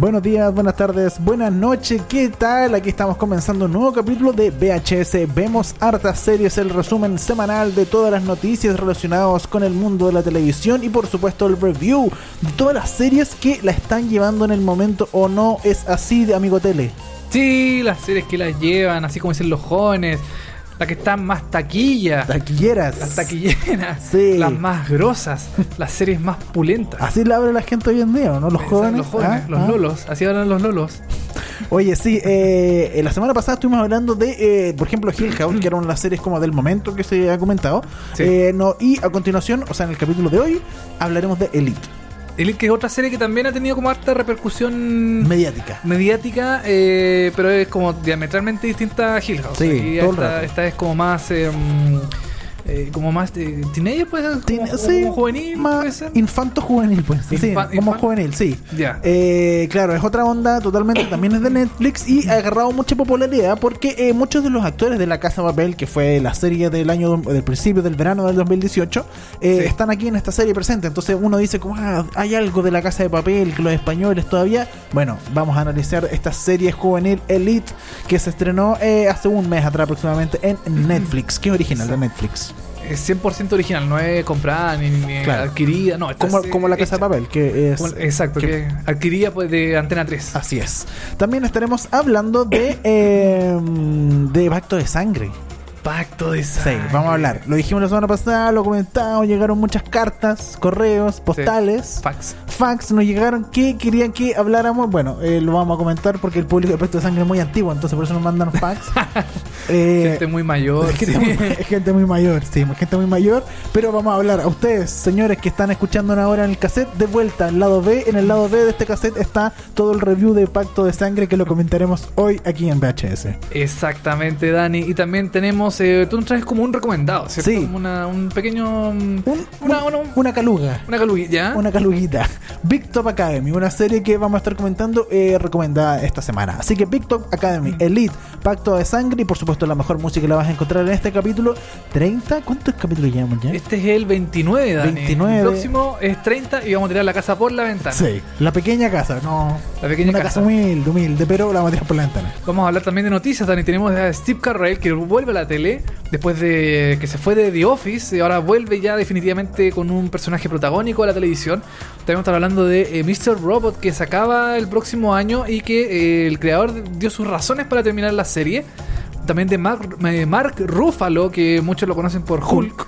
Buenos días, buenas tardes, buenas noches, ¿qué tal? Aquí estamos comenzando un nuevo capítulo de VHS. Vemos hartas series, el resumen semanal de todas las noticias relacionadas con el mundo de la televisión y por supuesto el review de todas las series que la están llevando en el momento o no es así de amigo tele. Sí, las series que las llevan, así como dicen los jóvenes, las que están más taquillas. Taquilleras. Las taquilleras. Sí. Las más grosas. las series más pulentas. Así la habla la gente hoy en día, ¿no? Los jóvenes. Los jóvenes, ¿Ah? los ¿Ah? lolos. Así hablan los lolos. Oye, sí, eh, la semana pasada estuvimos hablando de, eh, por ejemplo, Hill House, que era una de las series como del momento que se ha comentado. Sí. Eh, no, y a continuación, o sea, en el capítulo de hoy, hablaremos de Elite, Elite, que es otra serie que también ha tenido como harta repercusión mediática. mediática, eh, pero es como diametralmente distinta a Hill House. Sí, Aquí todo el esta, rato. esta es como más. eh, eh, como más eh, teenager, puede ser, como, Tiene- como sí, juvenil, más puede ser. infanto juvenil, pues. sí, Infa- como infan- juvenil, sí. Ya. Eh, claro, es otra onda totalmente, también es de Netflix y ha agarrado mucha popularidad porque eh, muchos de los actores de La Casa de Papel, que fue la serie del año del principio del verano del 2018, eh, Sí. están aquí en esta serie presente. Entonces uno dice como, ah, hay algo de La Casa de Papel que los españoles todavía. Bueno, vamos a analizar esta serie juvenil Elite que se estrenó eh, hace un mes atrás aproximadamente en Netflix, que es original de Netflix. Es 100% original, no es comprada ni, ni Claro. adquirida, no. esta Como, es, como La Casa de. Papel, que es... Como- exacto, que- que, adquirida pues, de Antena 3. Así es. También estaremos hablando de eh, de Pacto de Sangre. Pacto de Sí, sangre. vamos a hablar. Lo dijimos la semana pasada, lo comentamos, llegaron muchas cartas, correos, postales, Fax. fax, nos llegaron que querían que habláramos. Bueno, eh, lo vamos a comentar porque el público de Pacto de Sangre es muy antiguo, entonces por eso nos mandan fax. Eh, Gente muy mayor. gente, sí. muy, gente muy mayor, sí, gente muy mayor. Pero vamos a hablar a ustedes, señores que están escuchando ahora en el cassette, de vuelta al lado B. En el lado B de este cassette está todo el review de Pacto de Sangre que lo comentaremos hoy aquí en VHS. Exactamente, Dani. Y también tenemos, eh, tú nos traes como un recomendado, ¿cierto? Sí. Como una- un pequeño... Un- una, un- una, una caluga. una caluguilla. Una caluguita. Big Top Academy, una serie que vamos a estar comentando eh, recomendada esta semana. Así que Big Top Academy, Elite, Pacto de Sangre y por supuesto la mejor música la vas a encontrar en este capítulo 30. ¿Cuántos capítulos llevamos ya? Este es el 29, Dani. 29. El próximo es 30 y vamos a tirar la casa por la ventana. Sí, la pequeña casa, no. La pequeña una casa. casa. humilde, humilde, pero la vamos a tirar por la ventana. Vamos a hablar también de noticias, Dani. Tenemos a Steve Carell que vuelve a la tele después de que se fue de The Office y ahora vuelve ya definitivamente con un personaje protagónico a la televisión. También estamos hablando de eh, Mr. Robot que se acaba el próximo año y que eh, el creador dio sus razones para terminar la serie. También de Mark, eh, Mark Ruffalo, que muchos lo conocen por Hulk.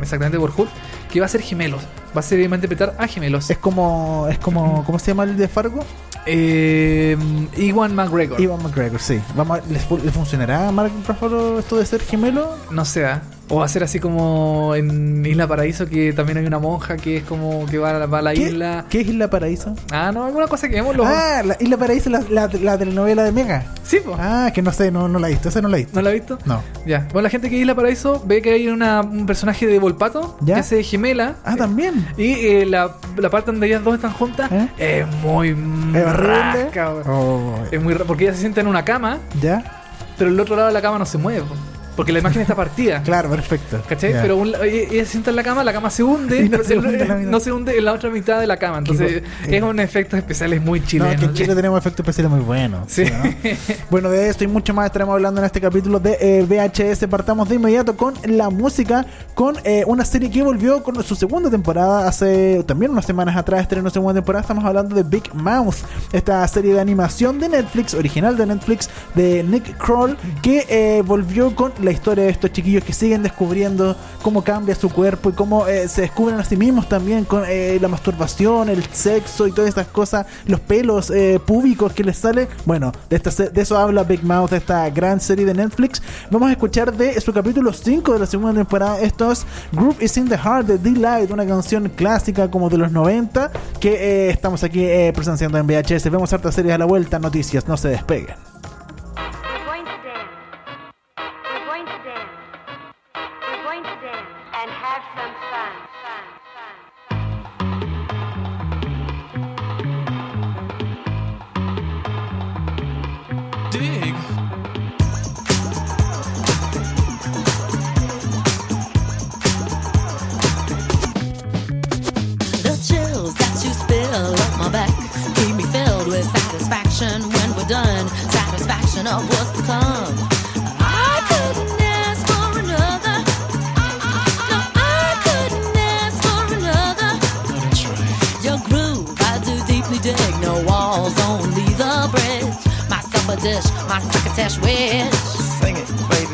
Exactamente por Hulk, que va a ser gemelos. Va a ser va a interpretar a gemelos. Es como, es como, ¿cómo se llama el de Fargo? Eh, Iwan McGregor. Ivan McGregor, sí. Vamos a- ¿les, fu- ¿les funcionará a Mark Ruffalo esto de ser gemelo? No sé, ¿ah? O ser así como en Isla Paraíso, que también hay una monja que es como que va a la, va a la ¿Qué? isla. ¿Qué es Isla Paraíso? Ah, no, alguna cosa que vemos los. Ah, la Isla Paraíso, la, la, la telenovela de Mega. Sí, pues. Ah, que no sé, no, no la he visto, esa no la he visto. ¿No la has visto? No. Ya. Bueno, la gente que Isla Paraíso ve que hay una, un personaje de Volpato ¿Ya? que se gemela. Ah, también. Y eh, la, la parte donde ellas dos están juntas ¿Eh? es muy. ¿Es rasca. Oh, Es muy porque ella se sienta en una cama, ¿Ya? pero el otro lado de la cama no se mueve. po. Porque la imagen está partida. Claro, perfecto. ¿Cachai? Pero un la- ella se sienta en la cama, la cama se hunde, no pero se hunde no se hunde en la otra mitad de la cama. Entonces Qué es un efecto especial, es muy No, chileno. es que en Chile tenemos efectos especiales muy buenos. Sí. ¿no? Bueno, de esto y mucho más estaremos hablando en este capítulo de eh, VHS. Partamos de inmediato con la música, con eh, una serie que volvió con su segunda temporada hace también unas semanas atrás, estrenó segunda temporada. Estamos hablando de Big Mouth, esta serie de animación de Netflix, original de Netflix, de Nick Kroll, que eh, volvió con la historia de estos chiquillos que siguen descubriendo cómo cambia su cuerpo y cómo eh, se descubren a sí mismos también con eh, la masturbación, el sexo y todas estas cosas, los pelos eh, públicos que les sale. Bueno, de, esta, de eso habla Big Mouth, esta gran serie de Netflix. Vamos a escuchar de su capítulo 5 de la segunda temporada. Estos Group is in the Heart de D-Light, una canción clásica como de los 90 que estamos aquí presenciando en VHS. Vemos hartas series a la vuelta, noticias, no se despeguen. I couldn't ask for another. No, I couldn't ask for another. Your groove, I do deeply dig. No walls, only the bridge. My supper dish, my succotash wish. Sing it, baby.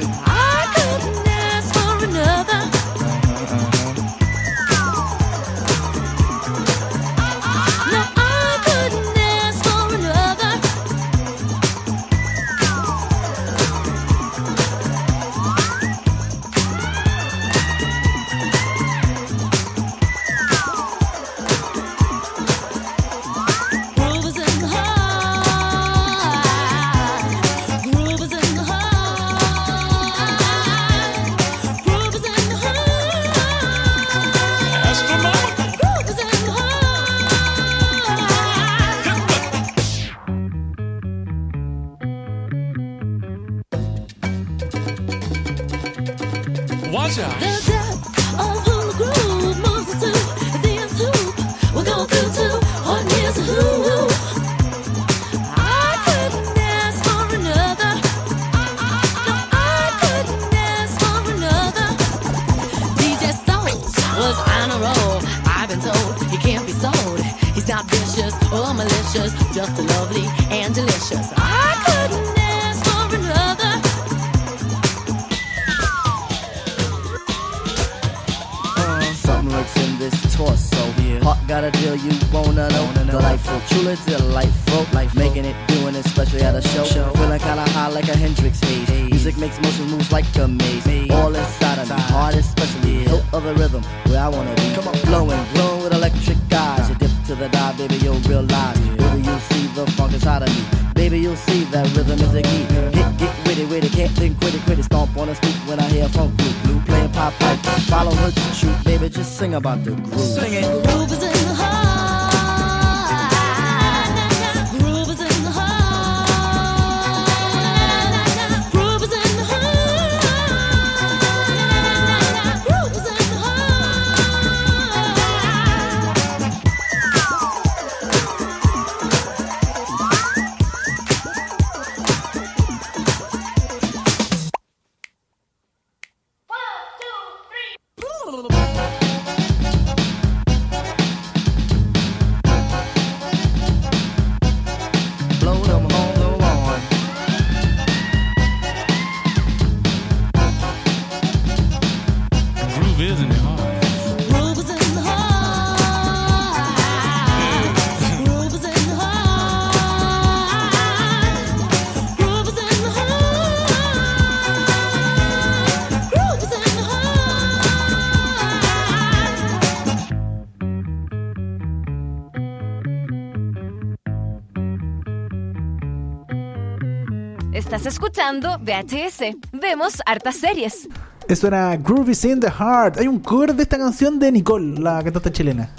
Escuchando VHS. Vemos hartas series. Eso era Groovy's in the Heart. Hay un cover de esta canción de Nicole, la cantante chilena.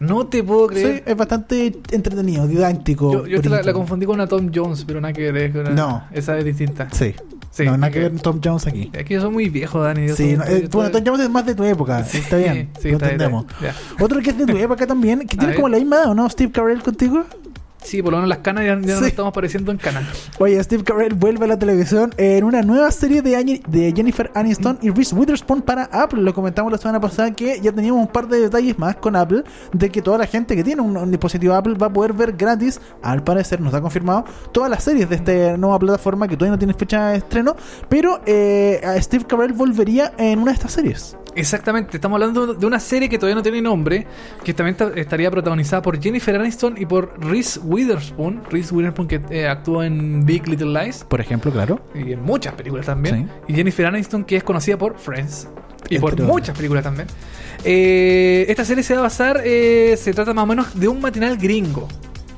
No te puedo creer. Sí, es bastante entretenido, didáctico. Yo, la, confundí con una Tom Jones, pero nada que ver. no. Esa es distinta. Sí. Sí, no, nada que ver Tom Jones aquí. Es que yo soy muy viejo, Dani. sí, eh, bueno, Tom Jones es más de tu época. Sí, está bien. Sí, lo entendemos. Otro que es de tu época también, que tiene como la misma edad, ¿o no? Steve Carell contigo. Sí, por lo menos las canas ya, ya no Sí. estamos pareciendo en canas. Oye, Steve Carell vuelve a la televisión en una nueva serie de, Ani- de Jennifer Aniston y Reese Witherspoon para Apple. Lo comentamos la semana pasada que ya teníamos un par de detalles más con Apple de que toda la gente que tiene un, un dispositivo Apple va a poder ver gratis, al parecer nos ha confirmado, todas las series de esta nueva plataforma que todavía no tiene fecha de estreno, pero eh, a Steve Carell volvería en una de estas series. Exactamente, estamos hablando de una serie que todavía no tiene nombre, que también ta- estaría protagonizada por Jennifer Aniston y por Reese Witherspoon. Reese Witherspoon que eh, actuó en Big Little Lies Por ejemplo, claro. y en muchas películas también. Y Jennifer Aniston que es conocida por Friends y por muchas películas también. Eh, esta serie se va a basar, eh, se trata más o menos de un matinal gringo.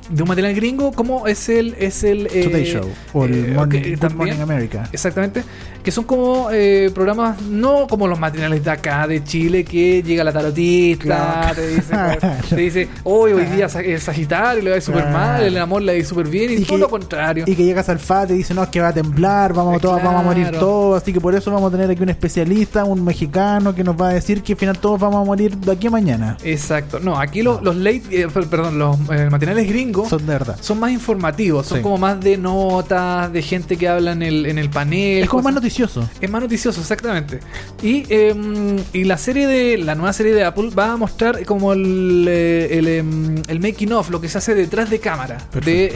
De un matinal gringo como es el... Es el eh, Today Show o el eh, Morning, ok, Good también. Morning America. Exactamente. Que son como eh, programas, no como los matinales de acá, de Chile, que llega la tarotista, Claro. te dice, te dice, hoy, hoy día es Sagitario, le va a ir súper Claro. mal, el amor le va a ir súper bien, y, Y todo que- lo contrario. Y que llegas al FAT y dice, no, es que va a temblar, vamos, Eh, todos, vamos a morir todos, así que por eso vamos a tener aquí un especialista, un mexicano que nos va a decir que al final todos vamos a morir de aquí a mañana. Exacto. No, aquí lo- los late, eh, per- perdón, los eh, matinales gringos Son de verdad. son más informativos, son Sí. como más de notas, de gente que habla en el, en el panel. Es como más cosas- noticioso. Es más noticioso, exactamente. Y, eh, y la serie de. La nueva serie de Apple va a mostrar como el, eh, el, em, el making of, lo que se hace detrás de cámara de,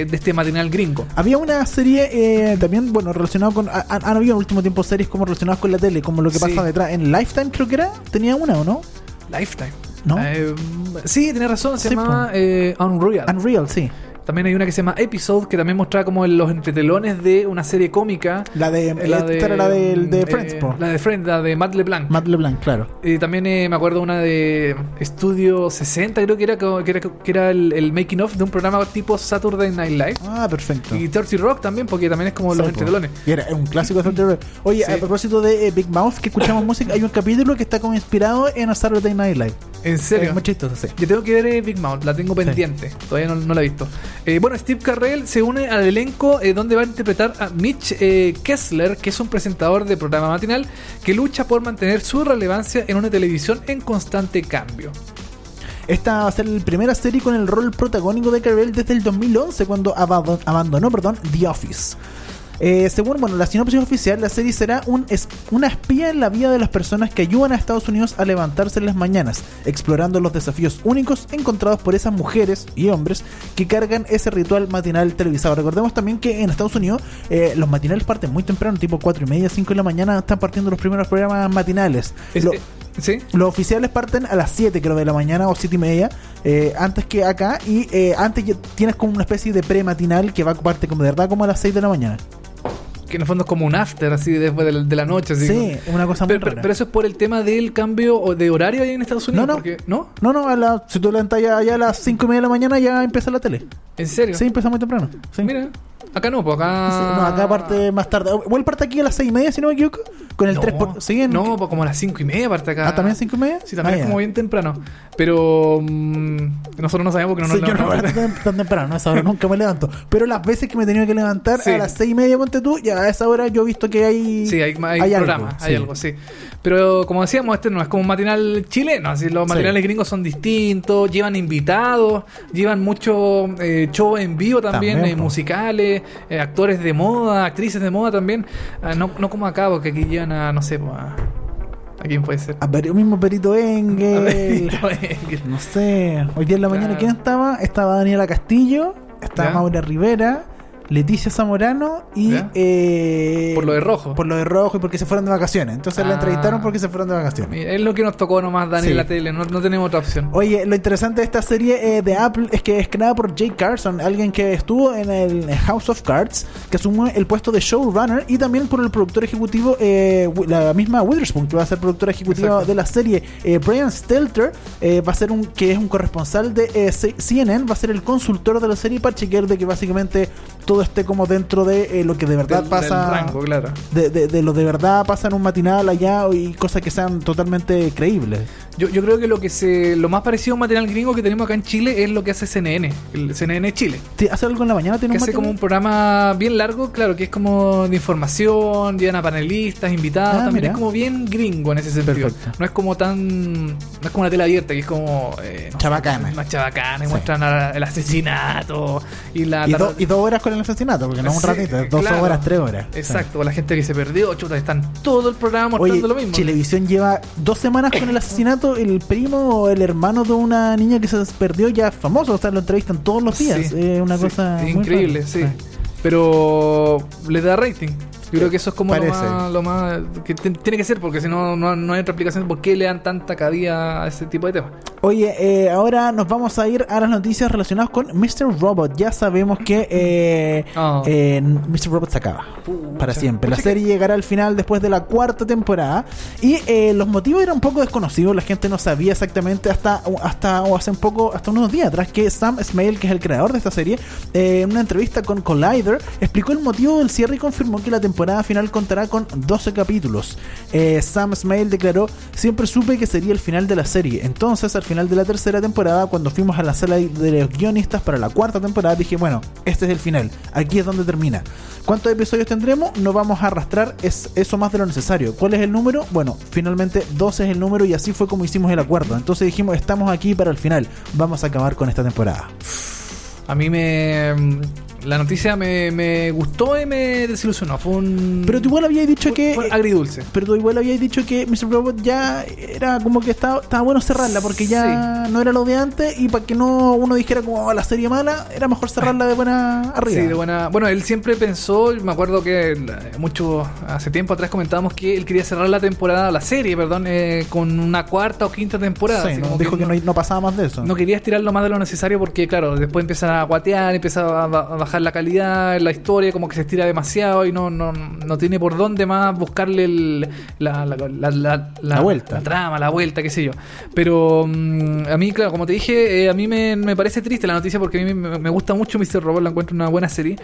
eh, de este matinal gringo. Había una serie eh, también, bueno, relacionado con... ha- Han, han habido en el último tiempo series como relacionadas con la tele, como lo que Sí. pasa detrás. En Lifetime creo que era, tenía una o no? Lifetime. ¿No? Eh, sí, tienes razón, se Sí, llama po. eh, Unreal. Unreal, sí. También hay una que se llama Episode, que también mostraba como los entretelones de una serie cómica. La de... Eh, La esta era la de, de eh, Friends, po. La de Friends, la de Matt LeBlanc. Matt LeBlanc, claro. Y también eh, me acuerdo una de Estudio 60, creo que era, que era, que era el, el making of de un programa tipo Saturday Night Live. Ah, perfecto. Y Dirty Rock también, porque también es como Sí, los po. entretelones. Y era un clásico de Thunder Oye, Sí. a propósito de eh, Big Mouth, que escuchamos música, hay un capítulo que está como inspirado en A Saturday Night Live. En serio. Es muy chistoso, sí. Yo tengo que ver eh, Big Mouth, la tengo pendiente. Todavía no, no la he visto. Eh, bueno, Steve Carrell se une al elenco eh, donde va a interpretar a Mitch eh, Kessler, que es un presentador de programa matinal que lucha por mantener su relevancia en una televisión en constante cambio. Esta va a ser la primera serie con el rol protagónico de Carell desde el 2011, cuando abandonó, The Office. Eh, según bueno, la sinopsis oficial, la serie será un es- una espía en la vida de las personas que ayudan a Estados Unidos a levantarse en las mañanas, explorando los desafíos únicos encontrados por esas mujeres y hombres que cargan ese ritual matinal televisado. Recordemos también que en Estados Unidos eh, los matinales parten muy temprano, tipo 4 y media, 5 de la mañana, están partiendo los primeros programas matinales. Es- Lo- eh, ¿Sí? los oficiales parten a las 7 creo de la mañana o 7 y media eh, antes que acá y eh, antes tienes como una especie de pre-matinal que va a parte como de verdad como a las 6 de la mañana. Que en el fondo es como un after, así después de la, de la noche. Así Sí, como- una cosa muy pero, rara. pero eso es por el tema del cambio o- de horario ahí en Estados Unidos. No, no. porque- ¿no? No, no, a la- si tú levantas ya, ya a las 5 y media de la mañana ya empieza la tele. ¿En serio? Sí, empieza muy temprano. Sí. Mira, acá no, pues acá. Sí, no, acá parte más tarde. Igual parte aquí a las 6 y media, si no me equivoco. Con el no, 3 por... ¿Sí? No, pues como a las 5 y media parte acá. Ah, ¿también 5 y media? Sí, también Ah, es como bien temprano. Pero mm, nosotros no sabemos porque no Sí, nos yo no me levanto tan, temprano, a esa hora nunca me levanto. Pero las veces que me he tenido que levantar Sí. a las seis y media, ponte tú, ya a esa hora yo he visto que hay. Sí, hay, hay, algo, programa, hay sí. algo, sí. Pero como decíamos, este no es como un matinal chileno. Así, los Sí. matinales gringos son distintos, llevan invitados, llevan mucho eh, show en vivo también, También, eh, musicales, eh, actores de moda, actrices de moda también. Ah, no, no como acá, porque aquí llevan a, no sé, po, a, ¿a quién puede ser? A mismo Perito Engel. A ver, No sé. Hoy día en la Claro. mañana, ¿quién estaba? Estaba Daniela Castillo, estaba Ya. Maura Rivera, Leticia Zamorano y. Ya. eh, Por lo de rojo. Por lo de rojo y porque se fueron de vacaciones. Entonces la Ah. entrevistaron porque se fueron de vacaciones. Mira, es lo que nos tocó nomás, Dani, Sí. en la tele. No, no tenemos otra opción. Oye, lo interesante de esta serie eh, de Apple es que es creada por Jay Carson, alguien que estuvo en el House of Cards, que asumió el puesto de showrunner, y también por el productor ejecutivo, eh, la misma Witherspoon, que va a ser productora ejecutiva Exacto. de la serie. Eh, Brian Stelter eh, va a ser un que es un corresponsal de CNN, va a ser el consultor de la serie para chequear de que básicamente todo todo esté como dentro de eh, lo que de verdad Del- pasa. del rango, claro. de, de- de lo de verdad pasa en un matinal allá y cosas que sean totalmente creíbles. Yo, yo creo que lo que se lo más parecido a un material gringo que tenemos acá en Chile es lo que hace CNN, el CNN Chile. ¿Te- ¿Hace algo en la mañana? ¿Tiene Que un hace como matinal? un programa bien largo, claro, que es como de información, llevan a panelistas, invitados, Ah, también mira. es como bien gringo en ese sentido. Perfecto. No es como tan, no es como una tele abierta, que es como eh, no sé, Chabacana. más chabacana, y Sí. muestran a- el asesinato y la Y, do- y dos horas con el asesinato, porque no es un Sí, ratito, es dos claro. horas, tres horas. Exacto, la gente que se perdió, chuta, están todo el programa Oye, mostrando lo mismo. Chilevisión lleva dos semanas con el asesinato. El primo o el hermano de una niña que se perdió ya famoso. O sea, lo entrevistan todos los días. Sí, una sí, cosa. increíble, sí. Pero le da rating. Yo creo que eso es como lo más, lo más que tiene que ser, porque si no, no, no hay otra explicación por qué le dan tanta cabida a ese tipo de temas. Oye, eh, ahora nos vamos a ir a las noticias relacionadas con Mr. Robot. Ya sabemos que eh, Oh. eh, Mr. Robot se acaba para siempre. La serie llegará al final después de la cuarta temporada y los motivos eran un poco desconocidos. La gente no sabía exactamente hasta hasta o hace un poco hasta unos días atrás que Sam Smale, que es el creador de esta serie, en una entrevista con Collider explicó el motivo del cierre y confirmó que la temporada final contará con 12 capítulos. Eh, Sam Smale declaró: "Siempre supe que sería el final de la serie. Entonces, al final de la tercera temporada, cuando fuimos a la sala de los guionistas para la cuarta temporada, dije, bueno, este es el final. Aquí es donde termina. ¿Cuántos episodios tendremos? No vamos a arrastrar es, eso más de lo necesario. ¿Cuál es el número? Bueno, finalmente 12 es el número y así fue como hicimos el acuerdo. Entonces dijimos, estamos aquí para el final. Vamos a acabar con esta temporada. A mí me. La noticia me, me gustó y me desilusionó. Fue un. Pero tú igual habías dicho fue- que... fue agridulce. Pero tú igual habías dicho que Mr. Robot ya era como que estaba, estaba bueno cerrarla porque ya no era lo de antes y para que no uno dijera como "Oh, la serie mala, era mejor cerrarla de buena arriba. Sí, de buena. Bueno, él siempre pensó, me acuerdo que eh, mucho hace tiempo atrás comentábamos que él quería cerrar la temporada, la serie, perdón, eh, con una cuarta o quinta temporada. Sí, así no, como dijo que, no, no pasaba más de eso. no quería estirarlo más de lo necesario porque, claro, después empieza a guatear, empieza a, ba- a bajar la calidad, la historia como que se estira demasiado y no, no, no tiene por dónde más buscarle el- la, la, la- la- vuelta. La trama, la vuelta, qué sé yo. Pero mm, a mí, claro, como te dije, eh, a mí me, me parece triste la noticia porque a mí me, me gusta mucho Mr. Robot, la encuentro una buena serie.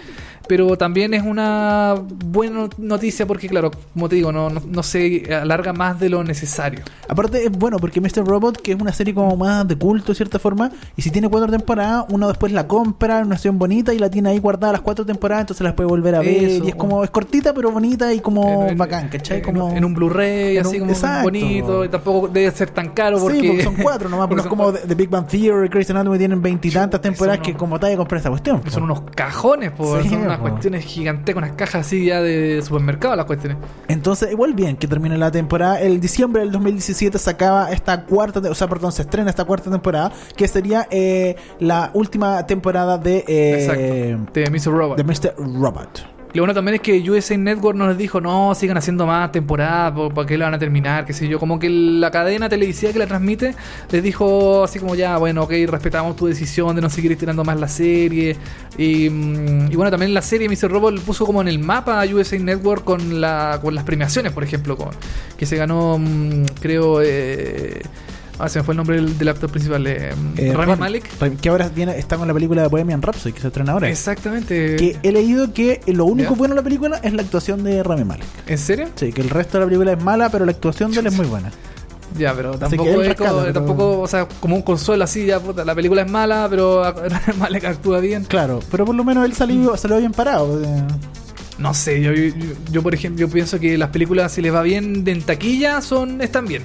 Pero también es una buena noticia porque, claro, como te digo, no, no, no se alarga más de lo necesario. Aparte es bueno porque Mr. Robot, que es una serie como más de culto de cierta forma, y si tiene cuatro temporadas, uno después la compra una acción bonita y la tiene ahí guardada las cuatro temporadas, entonces las puede volver a ver. Eso. Y es como, es cortita pero bonita y como En- bacán, ¿cachai? Como, en un Blu-ray, así como exacto. bonito, y tampoco debe ser tan caro porque, Sí, porque son cuatro nomás, pero no es porque como The, Big Bang Theory, Grey's Anatomy tienen veintitantas temporadas que como tal de comprar esa cuestión. Son unos cajones, po, Sí, son unas po. cuestiones gigantes, unas cajas así ya de supermercado las cuestiones. Entonces, igual bien que termine la temporada. El diciembre del 2017 se acaba esta cuarta, o sea, perdón, se estrena esta cuarta temporada, que sería eh, la última temporada de, eh, Exacto. De Mr. Robot. de Mr. Robot. Lo bueno también es que USA Network nos dijo, no, sigan haciendo más temporadas, ¿para qué la van a terminar? qué sé yo. Como que la cadena televisiva que la transmite les dijo así como ya, bueno, ok, respetamos tu decisión de no seguir estirando más la serie. Y, mm, y bueno, también la serie Mr. Robot puso como en el mapa a USA Network con, la, con las premiaciones, por ejemplo, con, que se ganó, mm, creo... Eh, Ah, se me fue el nombre del, del actor principal, eh, Eh, Rami Ram- Malek. Ram- Que ahora viene, está con la película de Bohemian Rhapsody, que se estrena ahora. Exactamente. Que he leído que lo único bueno de la película es la actuación de Rami Malek. ¿En serio? Sí, que el resto de la película es mala, pero la actuación de él es muy buena. Ya, pero tampoco es rescata, como, pero- tampoco, o sea, como un consuelo así, ya puta, la película es mala, pero Malek actúa bien. Claro, pero por lo menos él salió, salió bien parado. eh. No sé, yo, yo, yo, por ejemplo, yo pienso que las películas si les va bien de en taquilla son están bien.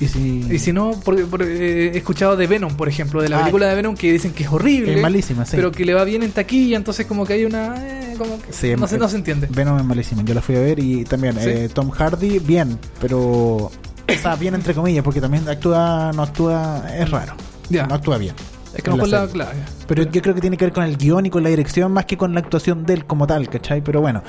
Y si, Y si no, porque, porque, eh, he escuchado de Venom, por ejemplo, de la Ah, película de Venom que dicen que es horrible, es malísima, sí. pero que le va bien en taquilla, entonces como que hay una eh, como que Sí, no, se, no se entiende. Venom es malísima. Yo la fui a ver y también ¿Sí? eh, Tom Hardy, bien, pero. O sea, bien entre comillas, porque también actúa, no actúa, es raro. Ya. No actúa bien. Es que no la la clave. Pero yo creo que tiene que ver con el guion y con la dirección más que con la actuación de él como tal, ¿cachai? Pero bueno,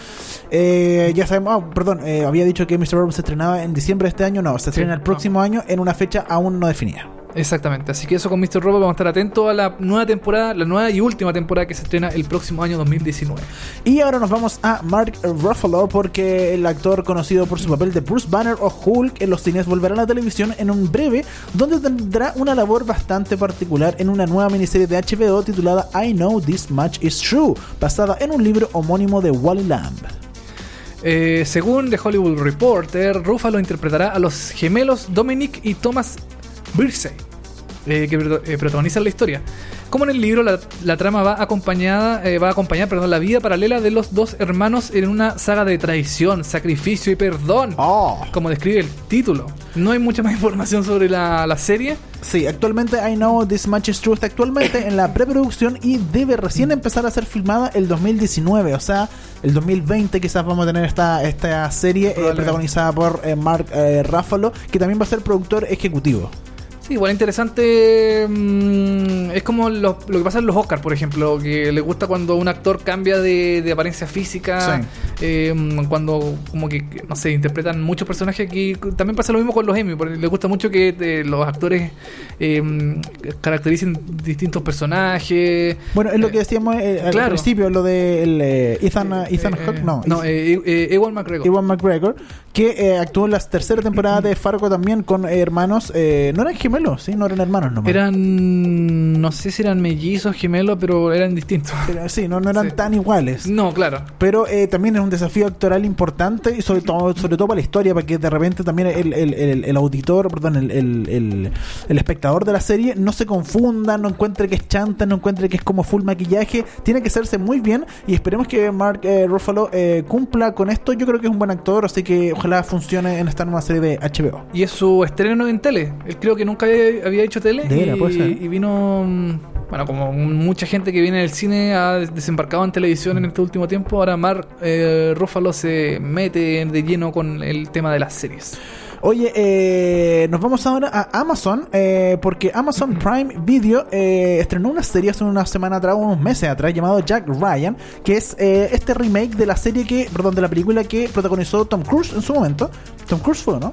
eh, ya sabemos, ah, perdón, eh, había dicho que Mr. Robot se estrenaba en diciembre de este año, no, se estrena el no. próximo año en una fecha aún no definida. Exactamente, así que eso con Mr. Robot vamos a estar atentos a la nueva temporada, la nueva y última temporada que se estrena el próximo año 2019. Y ahora nos vamos a Mark Ruffalo porque el actor conocido por su papel de Bruce Banner o Hulk en los cines volverá a la televisión en un breve donde tendrá una labor bastante particular en una nueva miniserie de HBO titulada I Know This Much Is True, basada en un libro homónimo de Wally Lamb. Eh, según The Hollywood Reporter, Ruffalo interpretará a los gemelos Dominic y Thomas Birsey, eh, que eh, protagonizan la historia. Como en el libro, la, la trama va acompañada, eh, va a acompañar perdón, la vida paralela de los dos hermanos en una saga de traición, sacrificio y perdón. Oh. Como describe el título. No hay mucha más información sobre la, la serie. Sí, actualmente I Know This Much Is True está actualmente en la preproducción y debe recién empezar a ser filmada el 2019, o sea, el 2020 quizás vamos a tener esta, esta serie eh, protagonizada por eh, Mark eh, Ruffalo, que también va a ser productor ejecutivo. Sí, igual interesante. mm, es como lo, lo que pasa en los Oscars, por ejemplo, que le gusta cuando un actor cambia de, de apariencia física. Sí. eh, mm, cuando, como que, no sé, interpretan muchos personajes aquí. También pasa lo mismo con los Emmy, porque le gusta mucho que eh, los actores eh, caractericen distintos personajes. Bueno, es lo Eh, que decíamos eh, al claro. principio, lo de el, eh, Ethan, Ethan Hawke, no, no Ewan McGregor. Ewan McGregor, que eh, actuó en la tercera temporada de Fargo también con eh, hermanos, eh, no eran gemelos, sí, no eran hermanos nomás. Eran, no sé si eran mellizos, gemelos, pero eran distintos. Sí, no, no eran Sí. tan iguales. No, claro. Pero eh, también es un desafío actoral importante y sobre todo, sobre todo para la historia, para que de repente también el, el- el- el auditor, perdón, el, el- espectador de la serie no se confunda, no encuentre que es chanta, no encuentre que es como full maquillaje. Tiene que hacerse muy bien y esperemos que Mark Ruffalo eh, cumpla con esto. Yo creo que es un buen actor, así que ojalá funcione en esta nueva serie de HBO. Y es su estreno en tele. Él creo que nunca había, había hecho tele. De y, puede ser. y vino, mm, bueno, como mucha gente que viene del cine ha des- desembarcado en televisión en este último tiempo. Ahora Mark eh, Ruffalo se mete de lleno con el tema de las series. Oye, eh, nos vamos ahora a Amazon, eh, porque Amazon Prime Video eh, estrenó una serie hace una semana atrás, unos meses atrás, llamado Jack Ryan, que es eh, este remake de la serie que, perdón, de la película que protagonizó Tom Cruise en su momento. Tom Cruise fue, ¿no?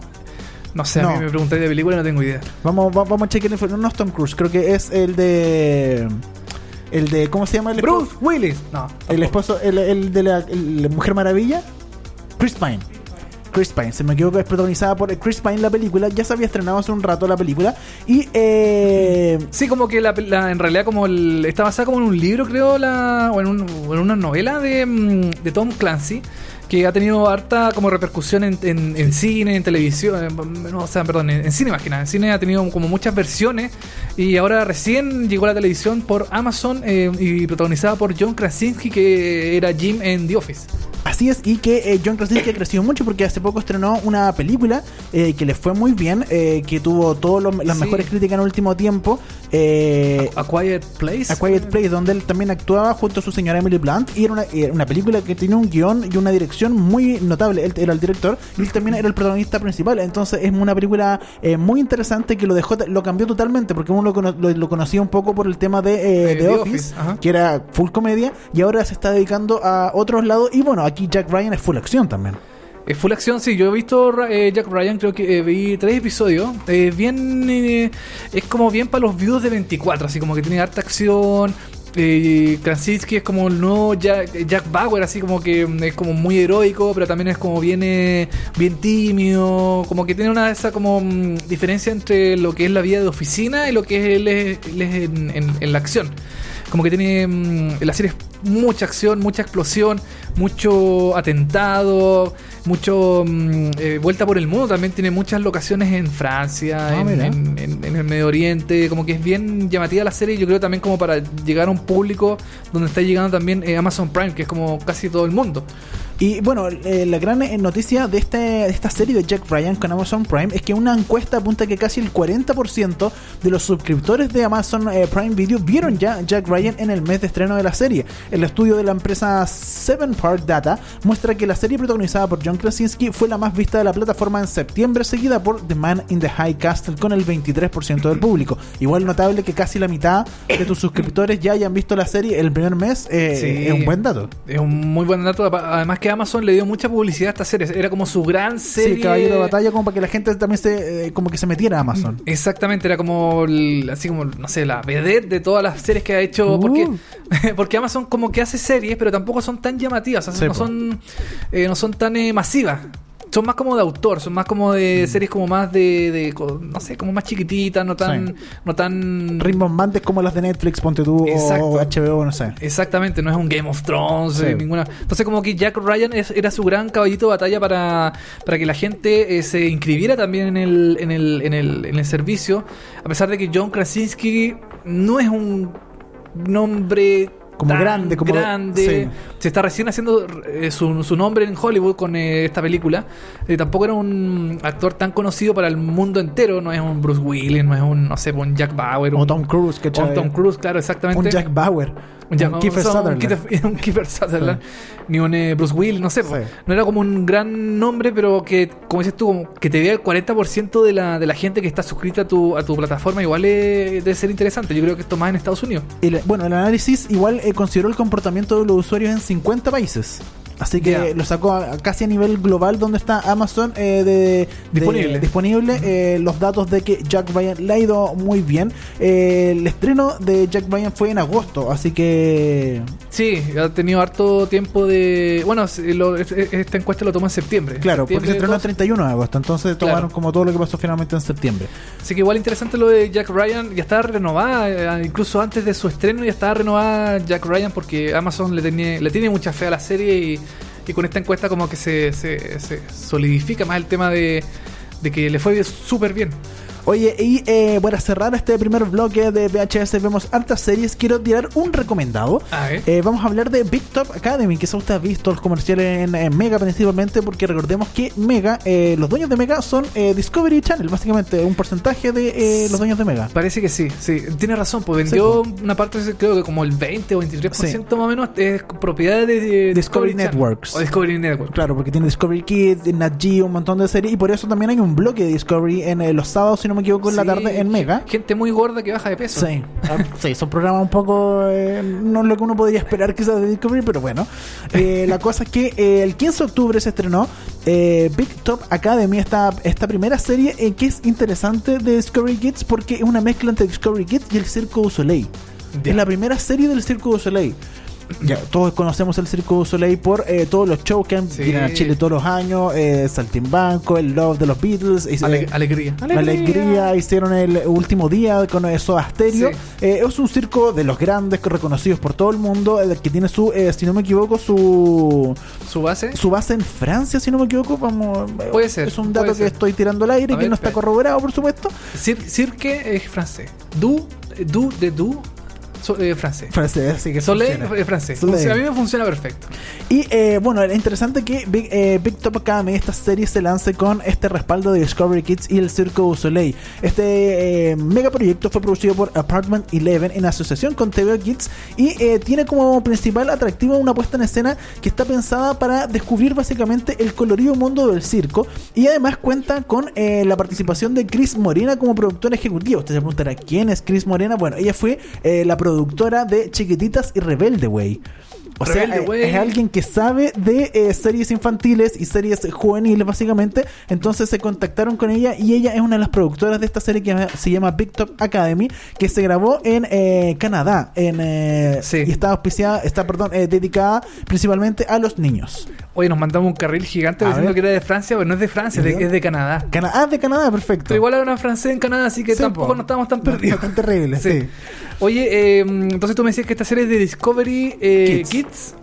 No sé, a mí me preguntáis de película y no tengo idea. Vamos, va- vamos a chequear información. No, es Tom Cruise, creo que es el de. El de. ¿Cómo se llama el? Bruce Willis. No. El esposo, el, el de la el Mujer Maravilla, Chris Pine. Chris Pine, se me equivoco, es protagonizada por Chris Pine la película, ya se había estrenado hace un rato la película y eh, Sí, como que la, la- en realidad como el, está basada como en un libro, creo, la, o, en un- en una novela de, mm, de Tom Clancy, que ha tenido harta como repercusión en, cine, en televisión, no, o sea, perdón, en, en cine más que nada. En cine ha tenido como muchas versiones y ahora recién llegó a la televisión por Amazon eh, y protagonizada por John Krasinski, que era Jim en The Office. Así es y que eh, John Krasinski ha crecido mucho porque hace poco estrenó una película eh, que le fue muy bien, eh, que tuvo todas las Sí. mejores críticas en el último tiempo. eh, A Quiet Place. A Quiet Place, donde él también actuaba junto a su señora Emily Blunt. Y era una, era una película que tiene un guion y una dirección muy notable. Él era el director y él también era el protagonista principal. Entonces es una película eh, muy interesante que lo dejó, lo cambió totalmente porque uno lo, lo- lo conocía un poco por el tema de Eh, The Office, Office, que era full comedia. Y ahora se está dedicando a otros lados. Y bueno, aquí Jack Ryan es full acción también. Es full acción, sí. Yo he visto eh, Jack Ryan, creo que eh, vi tres episodios. Eh, bien. eh, es como bien para los viudos de 24, así como que tiene harta acción. Eh, Krasinski es como el nuevo Jack, Bauer, así como que mm, es como muy heroico, pero también es como bien, bien tímido. Como que tiene una de esa como mm, diferencia entre lo que es la vida de oficina y lo que es él en, la acción. Como que tiene mm, la serie es mucha acción, mucha explosión, mucho atentado, mucho mm, eh, vuelta por el mundo. También tiene muchas locaciones en Francia, Ah, en, mira. en- en- en el Medio Oriente. Como que es bien llamativa la serie. Yo creo también como para llegar a un público donde está llegando también eh, Amazon Prime, que es como casi todo el mundo. Y bueno, eh, la gran eh, noticia de, este, de esta serie de Jack Ryan con Amazon Prime es que una encuesta apunta que casi el 40% de los suscriptores de Amazon eh, Prime Video vieron ya Jack Ryan en el mes de estreno de la serie. El estudio de la empresa Seven Park Data muestra que la serie protagonizada por John Krasinski fue la más vista de la plataforma en septiembre, seguida por The Man in the High Castle con el 23% del público. Igual notable que casi la mitad de tus suscriptores ya hayan visto la serie el primer mes, eh, Sí. es un buen dato. Es un muy buen dato. Además que Amazon le dio mucha publicidad a esta serie. Era como su gran serie. Sí, Caballero de Batalla, como para que la gente también se, eh, como que se metiera a Amazon. Exactamente, era como el- así como, no sé, la vedette de todas las series que ha hecho. Uh. Porque, porque Amazon como que hace series, pero tampoco son tan llamativas, o sea, Sí, no, son, eh, no son tan eh, masivas. Son más como de autor, son más como Mm. de series como más de, de no sé, como más chiquititas, no tan, Sí. no tan Rimbombantes como las de Netflix, ponte tú, Exacto. o HBO, no sé. Exactamente, no es un Game of Thrones, Sí. eh, ninguna. Entonces, como que Jack Ryan es- era su gran caballito de batalla para, para que la gente eh, se inscribiera también en el, en, el, en, el, en el servicio, a pesar de que John Krasinski no es un nombre. Como grande, como- grande. sí. Se está recién haciendo eh, su, su nombre en Hollywood con eh, esta película. Eh, tampoco era un actor tan conocido para el mundo entero. No es un Bruce Willis, no es un, no sé, un Jack Bauer. O un- Tom Cruise, que o un Tom Cruise, claro, exactamente. Un Jack Bauer. Un Jack- un Kiefer o sea, un Sutherland. Kiefer- un Kiefer Sutherland, ni un eh, Bruce Willis, no sé. Sí. No era como un gran nombre, pero que, como dices tú, como que te vea el 40% de la, de la gente que está suscrita a tu, a tu plataforma, igual eh, debe ser interesante. Yo creo que esto más en Estados Unidos. El- bueno, el análisis igual eh, consideró el comportamiento de los usuarios en 50 países. Así que lo sacó a- casi a nivel global donde está Amazon eh, de, de- Disponible. disponible eh, los datos de que Jack Ryan le ha ido muy bien. Eh, el estreno de Jack Ryan fue en agosto, así que Sí, ha tenido harto tiempo de. Bueno, lo- esta encuesta lo tomó en septiembre. claro, porque se Septiembre estrenó el dos. 31 de agosto, entonces tomaron como todo lo que pasó finalmente en septiembre. Así que igual interesante lo de Jack Ryan. Ya estaba renovada, eh, incluso antes de su estreno ya estaba renovada Jack Ryan porque Amazon le, tenía, le tiene mucha fe a la serie y, y con esta encuesta como que se, se- solidifica más el tema de, de que le fue súper bien. Oye, y eh, para cerrar este primer bloque de VHS, vemos hartas series. Quiero tirar un recomendado. Ah, ¿eh? Eh, vamos a hablar de Big Top Academy, que usted ha visto los comerciales en, en Mega principalmente, porque recordemos que Mega, eh, los dueños de Mega son eh, Discovery Channel, básicamente un porcentaje de eh, los dueños de Mega. Parece que sí, sí. Tiene razón, pues vendió una parte, creo que como el 20 o 23% Sí. más o menos, es propiedad de, de Discovery. Networks. O Discovery Network. Claro, porque tiene Discovery Kids, Nat Geo, un montón de series, y por eso también hay un bloque de Discovery en los sábados, si no me equivoco, en la tarde en Mega. Gente muy gorda que baja de peso. Sí, ah, sí, son programas un poco. eh, no es lo que uno podría esperar quizás de Discovery, pero bueno. Eh, la cosa es que eh, el 15 de octubre se estrenó eh, Big Top Academy, esta, esta primera serie eh, que es interesante de Discovery Kids porque es una mezcla entre Discovery Kids y el Circo du Soleil. Ya. Es la primera serie del Circo du Soleil. Ya, todos conocemos el Circo du Soleil por eh, todos los shows que Sí. vienen a Chile todos los años, eh, Saltimbanco, el Love de los Beatles, y Ale- alegría. alegría, hicieron el último día con Soda Stereo. Sí. Eh, es un circo de los grandes, que reconocidos por todo el mundo, que tiene su, eh, si no me equivoco, su Su base. su base en Francia, si no me equivoco. Vamos, Puede ser, Es un dato que estoy tirando al aire, A que ver, no está corroborado, por supuesto. Cir- cirque es francés. Du, du de du, so- eh, francés. Francés, así que Soleil funciona. es francés. Soleil. A mí me funciona perfecto. Y eh, bueno, es interesante que Big, eh, Big Top Academy, esta serie, se lance con este respaldo de Discovery Kids y el Circo Soleil. Este megaproyecto fue producido por Apartment 11 en asociación con TV Kids y tiene como principal atractivo una puesta en escena que está pensada para descubrir básicamente el colorido mundo del circo y además cuenta con la participación de Chris Morena como productora ejecutiva. Usted se preguntará quién es Chris Morena. Bueno, ella fue la productora de Chiquititas y Rebelde Way. O sea, Rebelde eh, es alguien que sabe de eh, series infantiles y series juveniles, básicamente. Entonces se contactaron con ella y ella es una de las productoras de esta serie que se llama Big Top Academy, que se grabó en eh, Canadá. En, eh, Sí. Y está auspiciada, está, perdón, dedicada principalmente a los niños. Oye, nos mandamos un carril gigante A diciendo ver. que era de Francia, pero no es de Francia, ¿De de- es de Canadá. Cana ah, de Canadá, perfecto. Pero igual era una francés en Canadá, así que Sí, tampoco po. no estamos tan perdidos. no tan terrible, sí. Oye, eh, entonces tú me decías que esta serie es de Discovery Kids. Kids.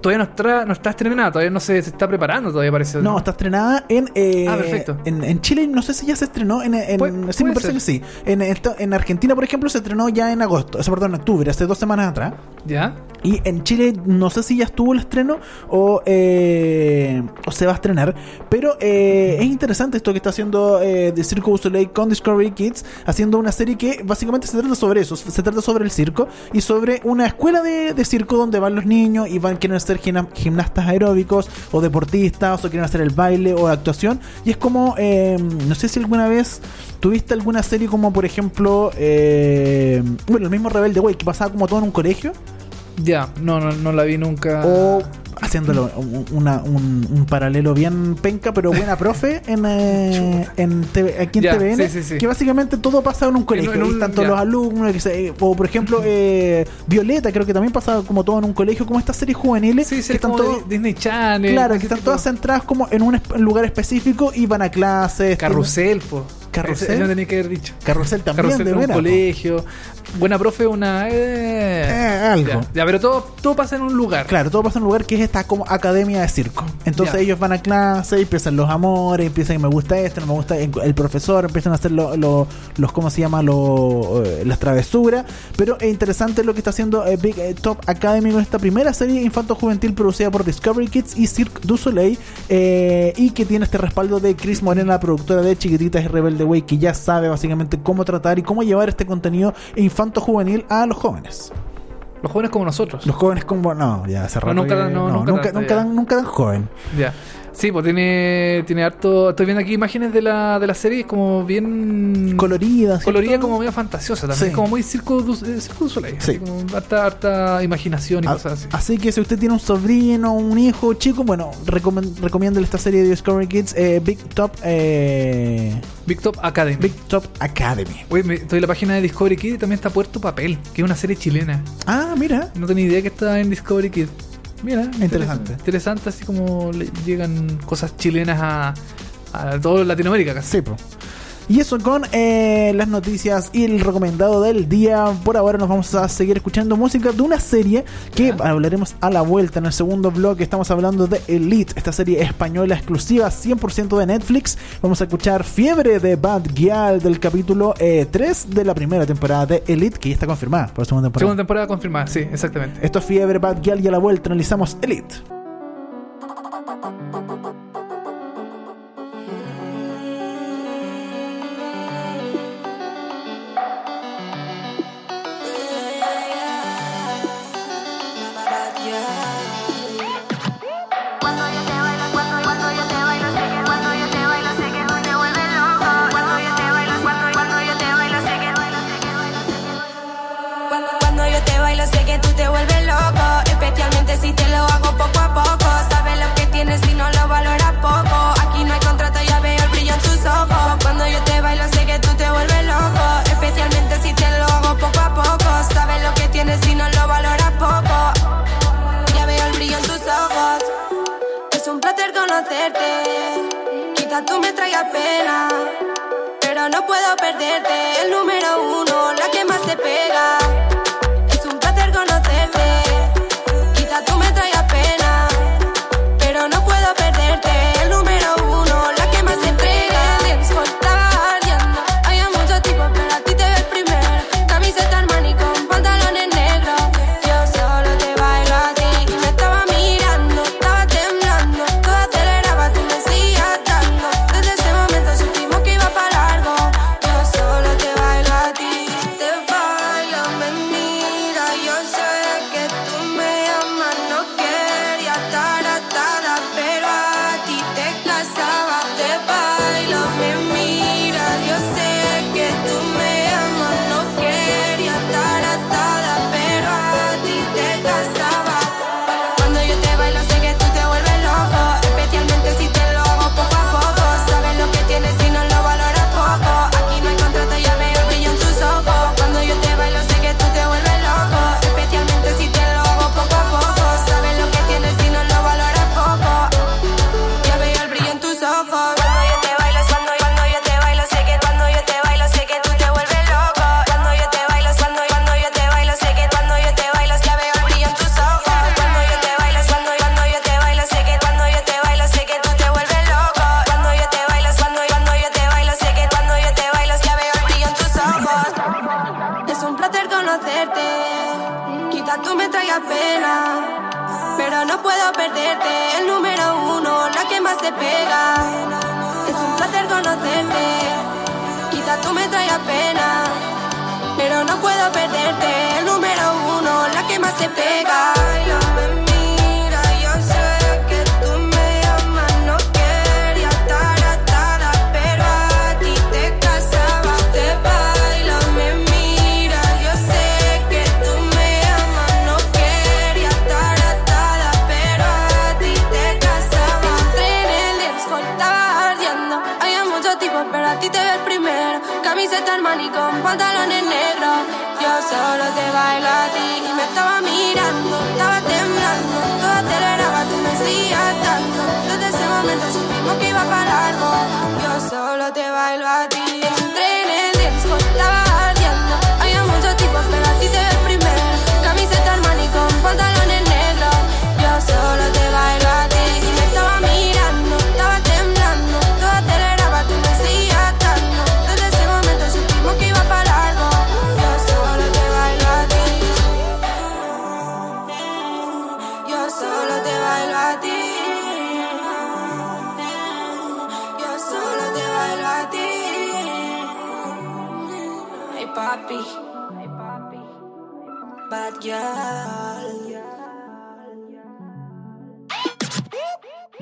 Todavía no está, no está estrenada, todavía no se, se está preparando, todavía parece. No, está estrenada en, eh, Ah, perfecto. en. En Chile, no sé si ya se estrenó. En, en- Puede- sí, me puede parece que sí. En, en Argentina, por ejemplo, se estrenó ya en agosto. O sea, perdón, en octubre, hace dos semanas atrás. ¿Ya? Y en Chile no sé si ya estuvo el estreno o, eh, o se va a estrenar. Pero eh, es interesante esto que está haciendo eh, de Circo Soleil con Discovery Kids, haciendo una serie que básicamente se trata sobre eso. Se trata sobre el circo y sobre una escuela de, circo donde van los niños y van quieren ser gimna- gimnastas aeróbicos o deportistas o quieren hacer el baile o actuación. Y es como, eh, no sé si alguna vez tuviste alguna serie como por ejemplo, eh, bueno, el mismo Rebelde Way que pasaba como todo en un colegio. Ya, no, no, no la vi nunca. O haciéndolo un, una- un- un paralelo bien penca, pero buena profe en, eh, en TV aquí en Ya, TVN, sí, sí, sí. que básicamente todo pasa en un colegio. en un- todos ya. los alumnos, que se- o por ejemplo, eh, Violeta, creo que también pasa como todo en un colegio, como estas series juveniles, que están Disney Channel. Claro, que están tipo- todas centradas como en un lugar específico y van a clases. Carrusel, po. Carrusel. No tenía que haber dicho. Carrusel también, Carrusel de un colegio. Buena profe, una. Eh, Eh, algo. Ya, ya, pero todo, todo pasa en un lugar. Claro, todo pasa en un lugar que es esta como academia de circo. Entonces Ya. ellos van a clase, empiezan los amores, empiezan que me gusta esto, no me gusta el profesor, empiezan a hacer lo- lo- los, ¿cómo se llama? Lo, eh, las travesuras. Pero es interesante lo que está haciendo Big Top Academy con esta primera serie infanto-juvenil producida por Discovery Kids y Cirque du Soleil eh, y que tiene este respaldo de Chris Morena, la productora de Chiquititas y Way, que ya sabe básicamente cómo tratar y cómo llevar este contenido infanto-juvenil a los jóvenes. Los jóvenes como nosotros. Los jóvenes como no, ya hace rato nunca que- no, no, nunca nunca, nunca ya. dan, nunca dan joven. Ya. Sí, pues tiene, tiene harto. Estoy viendo aquí imágenes de la, de la serie, es como bien. Colorida, ¿cierto? colorida, como medio fantasiosa también. Sí. Es como muy circo du, eh, Circo Soleil. Sí. así como harta, harta imaginación y A- cosas así. Así que si usted tiene un sobrino, un hijo chico, bueno, recomiéndale esta serie de Discovery Kids, eh, Big Top, eh, Big Top Academy. Big Top Academy. Oye, me- estoy en la página de Discovery Kid y también está Puerto Papel, que es una serie chilena. Ah, mira, No tenía idea que estaba en Discovery Kid. Mira, Interesante. Interesante, así como le llegan cosas chilenas a, a toda Latinoamérica casi. sí, po. Y eso con eh, las noticias y el recomendado del día. Por ahora nos vamos a seguir escuchando música de una serie que hablaremos a la vuelta en el segundo blog. Estamos hablando de Elite, esta serie española exclusiva 100% de Netflix. Vamos a escuchar Fiebre de Bad Gyal del capítulo eh, 3 de la primera temporada de Elite, que ya está confirmada por la segunda temporada. Segunda temporada confirmada, sí, exactamente. Esto es Fiebre Bad Gyal y a la vuelta analizamos Elite. Tú me traigas pena. Pero no puedo perderte. El número uno,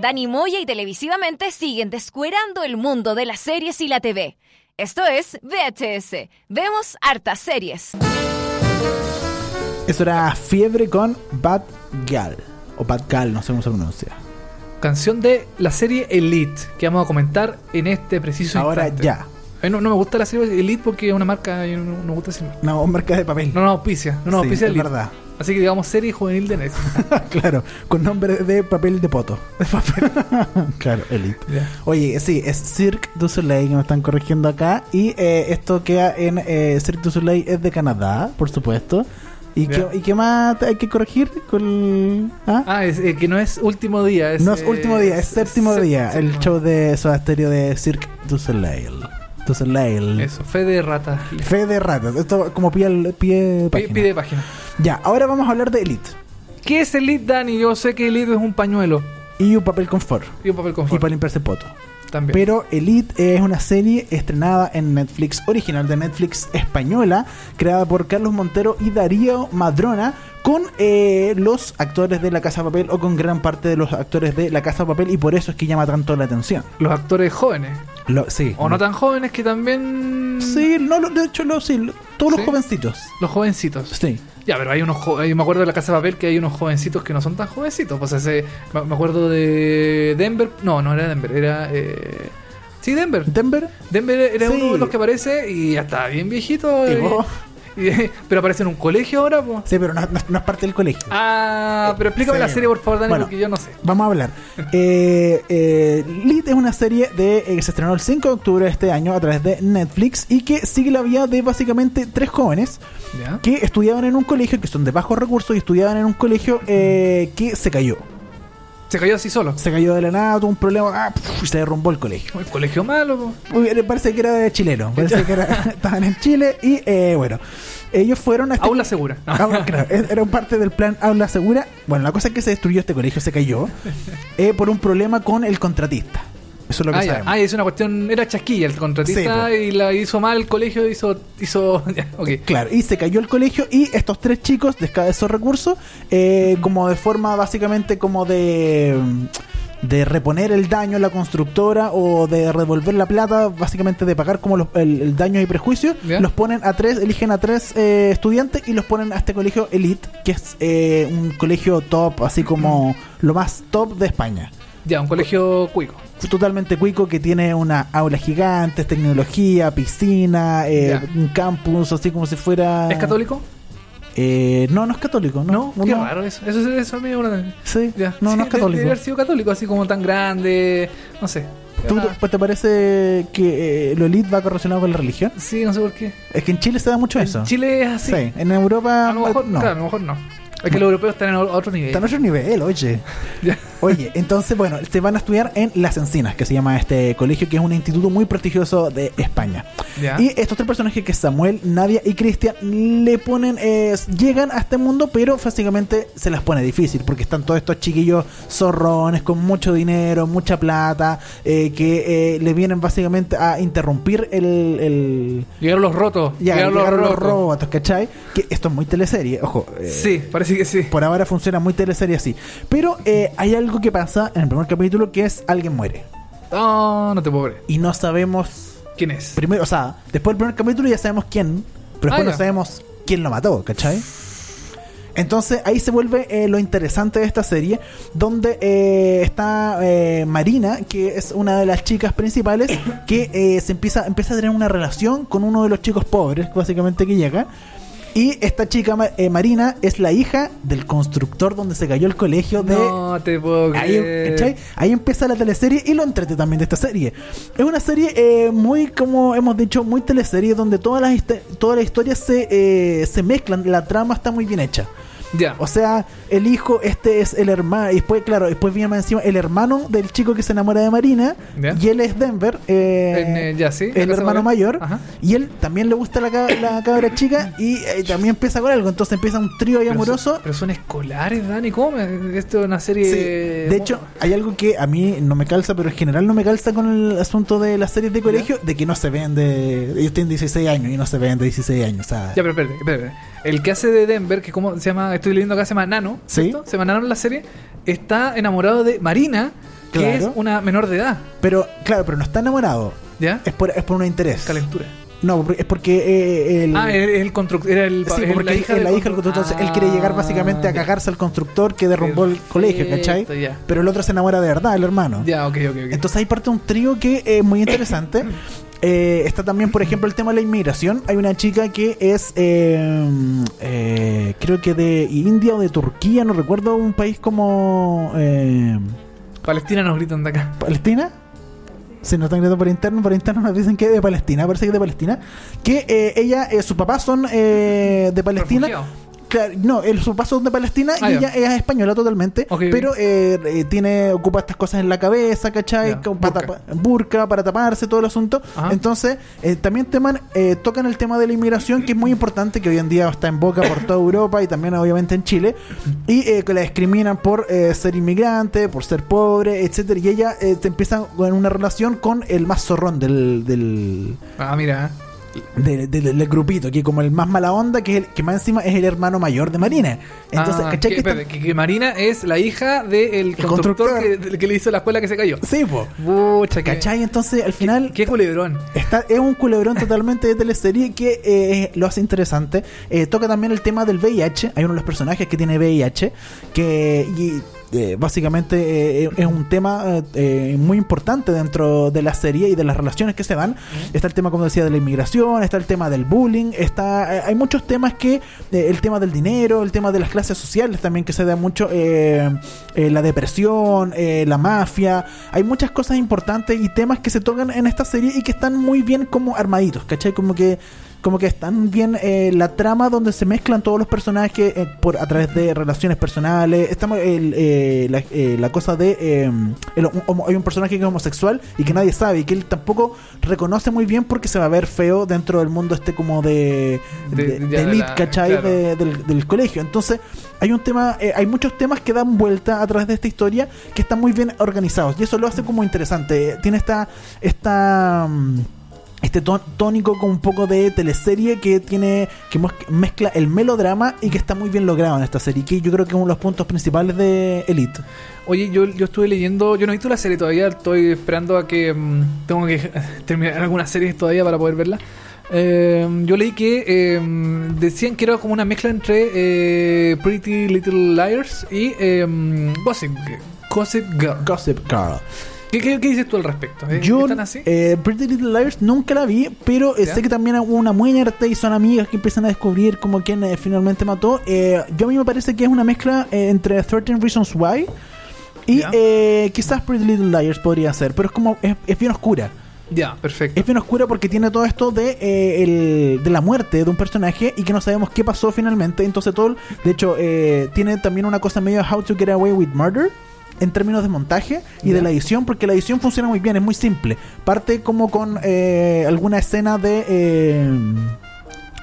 Dani Moya y televisivamente siguen descuerando el mundo de las series y la TV. Esto es VHS. Vemos hartas series. Eso era Fiebre con Bad Gal. O Bad Gal, no sé cómo se pronuncia. Canción de la serie Elite, que vamos a comentar en este preciso Ahora instante. ya. A mí no, no me gusta la serie Elite porque es una marca no, no me gusta decir. No, marca de papel. No, no, auspicia. No, no, Sí, auspicia es Elite. verdad. Así que digamos serie juvenil de Netflix. claro, con nombre de papel de poto. claro, Elite. Oye, sí, es Cirque du Soleil que me están corrigiendo acá. Y eh, esto queda en eh, Cirque du Soleil es de Canadá, por supuesto. ¿Y, Ya. qué, ¿Y qué más hay que corregir? Con, ¿Ah? Ah, es, eh, que no es último día. Es, no es eh, último día, es séptimo sé- día. El show de Soda Stereo de Cirque du Soleil. Du Soleil. Eso, fe de rata. Fe de ratas. Esto como pie, al- pie Pi- página. Pide página. Ya, ahora vamos a hablar de Elite. ¿Qué es Elite, Dani? Yo sé que Elite es un pañuelo Y un papel confort. y un papel Y confort. para limpiarse el poto. También. Pero Elite es una serie estrenada en Netflix, original de Netflix española, creada por Carlos Montero y Darío Madrona, con eh, los actores de La Casa de Papel o con gran parte de los actores de La Casa de Papel, y por eso es que llama tanto la atención. Los actores jóvenes. Lo- sí. O no tan jóvenes que también. Sí, no, de hecho, lo, sí, todos los jovencitos. Los jovencitos. Sí. Ya, pero hay unos. Yo me acuerdo de la casa de papel que hay unos jovencitos que no son tan jovencitos. Pues ese. Me acuerdo de Denver. No, no era Denver, era. Eh, sí, Denver. Denver. Denver era Sí. uno de los que aparece y ya está bien viejito. Y- pero aparece en un colegio ahora, pues. Sí, pero no, no- no es parte del colegio. Ah, pero explícame Sí. la serie, por favor, Dani, Bueno. porque yo no sé. Vamos a hablar. Eh, eh, Elite es una serie de, eh, que se estrenó el 5 de octubre de este año a través de Netflix y que sigue la vida de básicamente tres jóvenes ¿Ya? que estudiaban en un colegio, que son de bajos recursos y estudiaban en un colegio eh, que se cayó. Se cayó así solo. Se cayó de la nada, tuvo un problema, ah, se derrumbó el colegio. El colegio malo. Uy, parece que era chileno, parece que era- estaban en Chile y eh, bueno, ellos fueron a este Aula segura. No. Aula- claro, es- era parte del plan Aula Segura. Bueno, la cosa es que se destruyó este colegio, se cayó eh, por un problema con el contratista. Eso es lo que Ah, sabemos. Ah, es una cuestión, era chasquilla el contratista Sí, y la hizo mal el colegio, hizo, hizo. Claro, y se cayó el colegio y estos tres chicos de escasos recursos, eh, como de forma básicamente como de de reponer el daño a la constructora o de revolver la plata, básicamente de pagar como los- el, el daño y prejuicio, los ponen a tres, eligen a tres eh, estudiantes y los ponen a este colegio Elite, que es eh, un colegio top, así como lo más top de España. Ya, un colegio cuico. totalmente cuico que tiene una aula gigante, tecnología, piscina, eh, un campus, así como si fuera. ¿Es católico? Eh, no, no es católico, ¿no? No, qué raro eso. Eso, eso, eso a mí una- Sí, Ya. no, Sí, no es Debe católico. haber sido católico, así como tan grande. No sé. ¿Tú, pues, ¿Te parece que eh, lo elite va correlacionado con la religión? Sí, no sé por qué. Es que en Chile se da mucho eso. En Chile es así. Sí, en Europa A lo mejor no. claro, a lo mejor no. Es que los europeos están en otro nivel. Está en otro nivel, oye. Oye, entonces, bueno, se van a estudiar en Las Encinas, que se llama este colegio, que es un instituto muy prestigioso de España. Ya. Y estos tres personajes, que es Samuel, Nadia y Cristian, le ponen, eh, llegan a este mundo, pero básicamente se las pone difícil, porque están todos estos chiquillos zorrones, con mucho dinero, mucha plata, eh, que eh, le vienen básicamente a interrumpir el... el Llegaron los rotos. ya, llegaron llegaron los rotos. robots, ¿cachai? Que esto es muy teleserie, ojo. eh, Sí, parece que sí. por ahora funciona muy teleserie así. Pero eh, hay algo que pasa en el primer capítulo que es alguien muere. No, no te puedo creer. Y no sabemos. ¿Quién es? Primero, o sea, después del primer capítulo ya sabemos quién. Pero Ah, después no ya. sabemos quién lo mató, ¿cachai? Entonces ahí se vuelve eh, lo interesante de esta serie, donde eh, está eh, Marina, que es una de las chicas principales, que eh, se empieza, empieza a tener una relación con uno de los chicos pobres, básicamente que llega. Y esta chica eh, Marina es la hija del constructor donde se cayó el colegio de No te puedo Ahí, creer. ¿cachai? Ahí empieza la teleserie y lo entrete también de esta serie. Es una serie eh, muy, como hemos dicho, muy teleserie, donde todas las, todas las historias se, eh, se mezclan, la trama está muy bien hecha. Ya. O sea, el hijo, este es el hermano, y después, claro, después viene más encima el hermano del chico que se enamora de Marina, y él es Denver, eh, En, eh, ya, sí, la el hermano mayor, Ajá. y él también le gusta la, la cabra chica, y eh, también empieza con algo, entonces empieza un trío ahí Pero amoroso. son- Pero son escolares, Dani. ¿Cómo? Esto es una serie. Sí, de hecho, hay algo que a mí no me calza, pero en general no me calza con el asunto de las series de colegio, de que no se ven de... Ellos tienen 16 años y no se ven de 16 años. Ya, pero espérate, espérate. El que hace de Denver, que como se llama, estoy leyendo acá, se llama Nano, Se llama Nano en la serie, está enamorado de Marina, que Claro. es una menor de edad. Pero, claro, pero no está enamorado, ¿Ya? es por, es por un interés. Calentura. No, es porque eh, el... Ah, el, el constructor. Era el, Sí, el- porque la hija, la hija del constructor, entonces él quiere llegar básicamente a Ah, cagarse al constructor que derrumbó el colegio, ¿cachai? Pero el otro se enamora de verdad, el hermano. Ya, ok, ok, ok. Entonces ahí parte un trío que es muy interesante. Eh, está también, por ejemplo, el tema de la inmigración. Hay una chica que es, eh, eh, creo que de India o de Turquía, no recuerdo, un país como eh, Palestina nos gritan de acá. Palestina. Se nos están gritando por interno, por interno nos dicen que es de Palestina, parece que es de Palestina. Que eh, ella, eh, sus papás son eh, de Palestina. Claro, no, el, sus papás son de Palestina Ah, y ella es española totalmente. Pero eh, eh, tiene, ocupa estas cosas en la cabeza, ¿cachai? Para burka. tapa- burka, para taparse, todo el asunto. Ajá. Entonces, eh, también teman, eh, tocan el tema de la inmigración, que es muy importante, que hoy en día está en boca por toda Europa y también obviamente en Chile. Y eh, que la discriminan por eh, ser inmigrante, por ser pobre, etcétera Y ella te empieza en una relación con el más zorrón del, del, Ah, mira. De- de- del grupito, que como el más mala onda, que, es el, que más encima es el hermano mayor de Marina. Entonces, Ah, ¿cachai? que, Que está- espérate, que- que Marina es la hija del constructor, constructor. que, le hizo la escuela que se cayó. Sí, po. Pucha, que. ¿Cachai? Entonces, al final, Qué culebrón. Está, es un culebrón totalmente de teleserie que eh, lo hace interesante. Eh, toca también el tema del VIH. Hay uno de los personajes que tiene VIH. Que y, eh, básicamente eh, es un tema eh, eh, muy importante dentro de la serie y de las relaciones que se dan. Está el tema, como decía, de la inmigración. Está el tema del bullying. Está, eh, hay muchos temas que. eh, el tema del dinero. El tema de las clases sociales también que se da mucho. eh, eh, la depresión. eh, la mafia. Hay muchas cosas importantes y temas que se tocan en esta serie y que están muy bien como armaditos, ¿cachai? Como que como que están bien eh, la trama donde se mezclan todos los personajes eh, por a través de relaciones personales estamos el, eh, la, eh, la cosa de eh, el homo- hay un personaje que es homosexual y que nadie sabe y que él tampoco reconoce muy bien porque se va a ver feo dentro del mundo este como de De- de, ya de de elite, la- ¿cachai? claro. De- del, del colegio entonces hay un tema eh, hay muchos temas que dan vuelta a través de esta historia que están muy bien organizados y eso lo hace como interesante tiene esta esta mm, este tó- tónico con un poco de teleserie que tiene que mezcla el melodrama y que está muy bien logrado en esta serie que yo creo que es uno de los puntos principales de Elite Oye, yo, yo estuve leyendo, yo no he visto la serie todavía, estoy esperando a que mm, tengo que terminar algunas series todavía para poder verla. Eh, yo leí que eh, decían que era como una mezcla entre eh, Pretty Little Liars y eh, Gossip, Gossip Girl. Gossip Girl ¿Qué, qué, qué dices tú al respecto? ¿Eh? yo ¿Están así? eh, Pretty Little Liars nunca la vi pero eh, sé que también hubo una muerte y son amigas que empiezan a descubrir como quién eh, finalmente mató Eh, yo a mí me parece que es una mezcla entre 13 Reasons Why y eh, quizás Pretty Little Liars podría ser pero es como es, es bien oscura ya, perfecto. Es bien oscura porque tiene todo esto de, eh, el- de la muerte de un personaje y que no sabemos qué pasó finalmente. Entonces todo, de hecho, eh, tiene también una cosa medio How to Get Away with Murder en términos de montaje y de la edición, porque la edición funciona muy bien, es muy simple. Parte como con eh, alguna escena de... eh,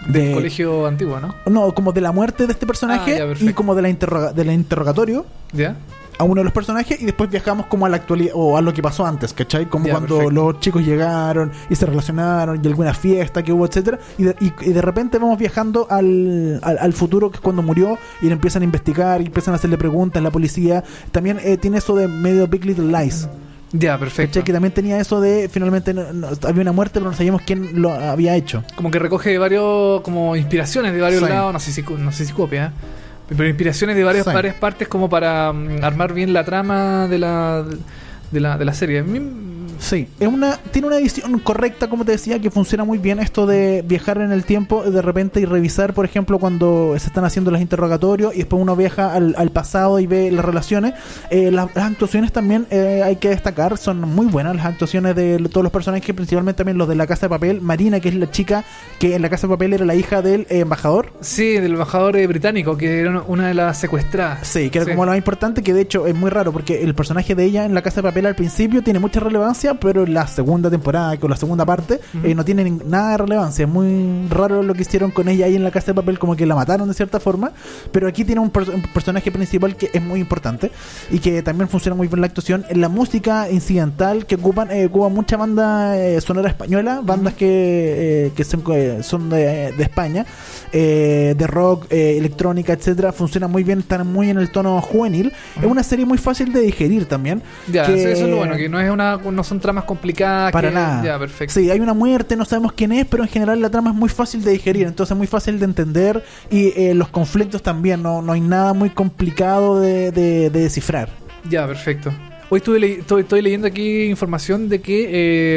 Del colegio antiguo, ¿no? No, como de la muerte de este Ah, personaje ya, perfecto. y como de la interroga, del interrogatorio ¿Ya? A uno de los personajes y después viajamos como a la actualidad o a lo que pasó antes, ¿cachai? Como Ya, cuando perfecto. los chicos llegaron y se relacionaron y alguna fiesta que hubo, etcétera y de, y- y de repente vamos viajando al, al, al futuro que es cuando murió y le empiezan a investigar y empiezan a hacerle preguntas la policía. También eh, tiene eso de medio Big Little Lies, Ya, perfecto. ¿cachai? Que también tenía eso de finalmente no- no- había una muerte pero no sabíamos quién lo había hecho. Como que recoge varios, como inspiraciones de varios Sí. lados, no sé si, no sé si copia, ¿eh? Pero inspiraciones de varias, Sí. varias partes como para mm, armar bien la trama de la, de la, de la serie. A mí, Sí, es una, tiene una edición correcta, como te decía, que funciona muy bien esto de viajar en el tiempo de repente y revisar, por ejemplo, cuando se están haciendo los interrogatorios y después uno viaja al, al pasado y ve las relaciones. Eh, las, las actuaciones también eh, hay que destacar, son muy buenas las actuaciones de todos los personajes, principalmente también los de la Casa de Papel. Marina, que es la chica que en la Casa de Papel era la hija del eh, embajador. sí, del embajador eh, británico, que era una de las secuestradas. Sí, que era como lo más importante, que de hecho es muy raro porque el personaje de ella en La Casa de Papel al principio tiene mucha relevancia, pero en la segunda temporada, con la segunda parte, Ujú. eh, no tiene nada de relevancia. Es muy raro lo que hicieron con ella ahí en La Casa de Papel, como que la mataron de cierta forma, pero aquí tiene un, per- un personaje principal que es muy importante y que también funciona muy bien la actuación. En la música incidental que ocupan, eh, ocupa mucha banda eh, sonora española, bandas que, eh, que son, eh, son de, de España, eh, de rock, electrónica, etcétera, funciona muy bien, están muy en el tono juvenil. Es una serie muy fácil de digerir también. Ya, que- eso es lo bueno, que no es una no son tramas complicadas. Para que- nada. Ya, perfecto. Sí, hay una muerte, no sabemos quién es, pero en general la trama es muy fácil de digerir, entonces es muy fácil de entender y eh, los conflictos también, no, no hay nada muy complicado de, de- de descifrar. Ya, perfecto. Hoy estuve le- estoy, estoy leyendo aquí información de que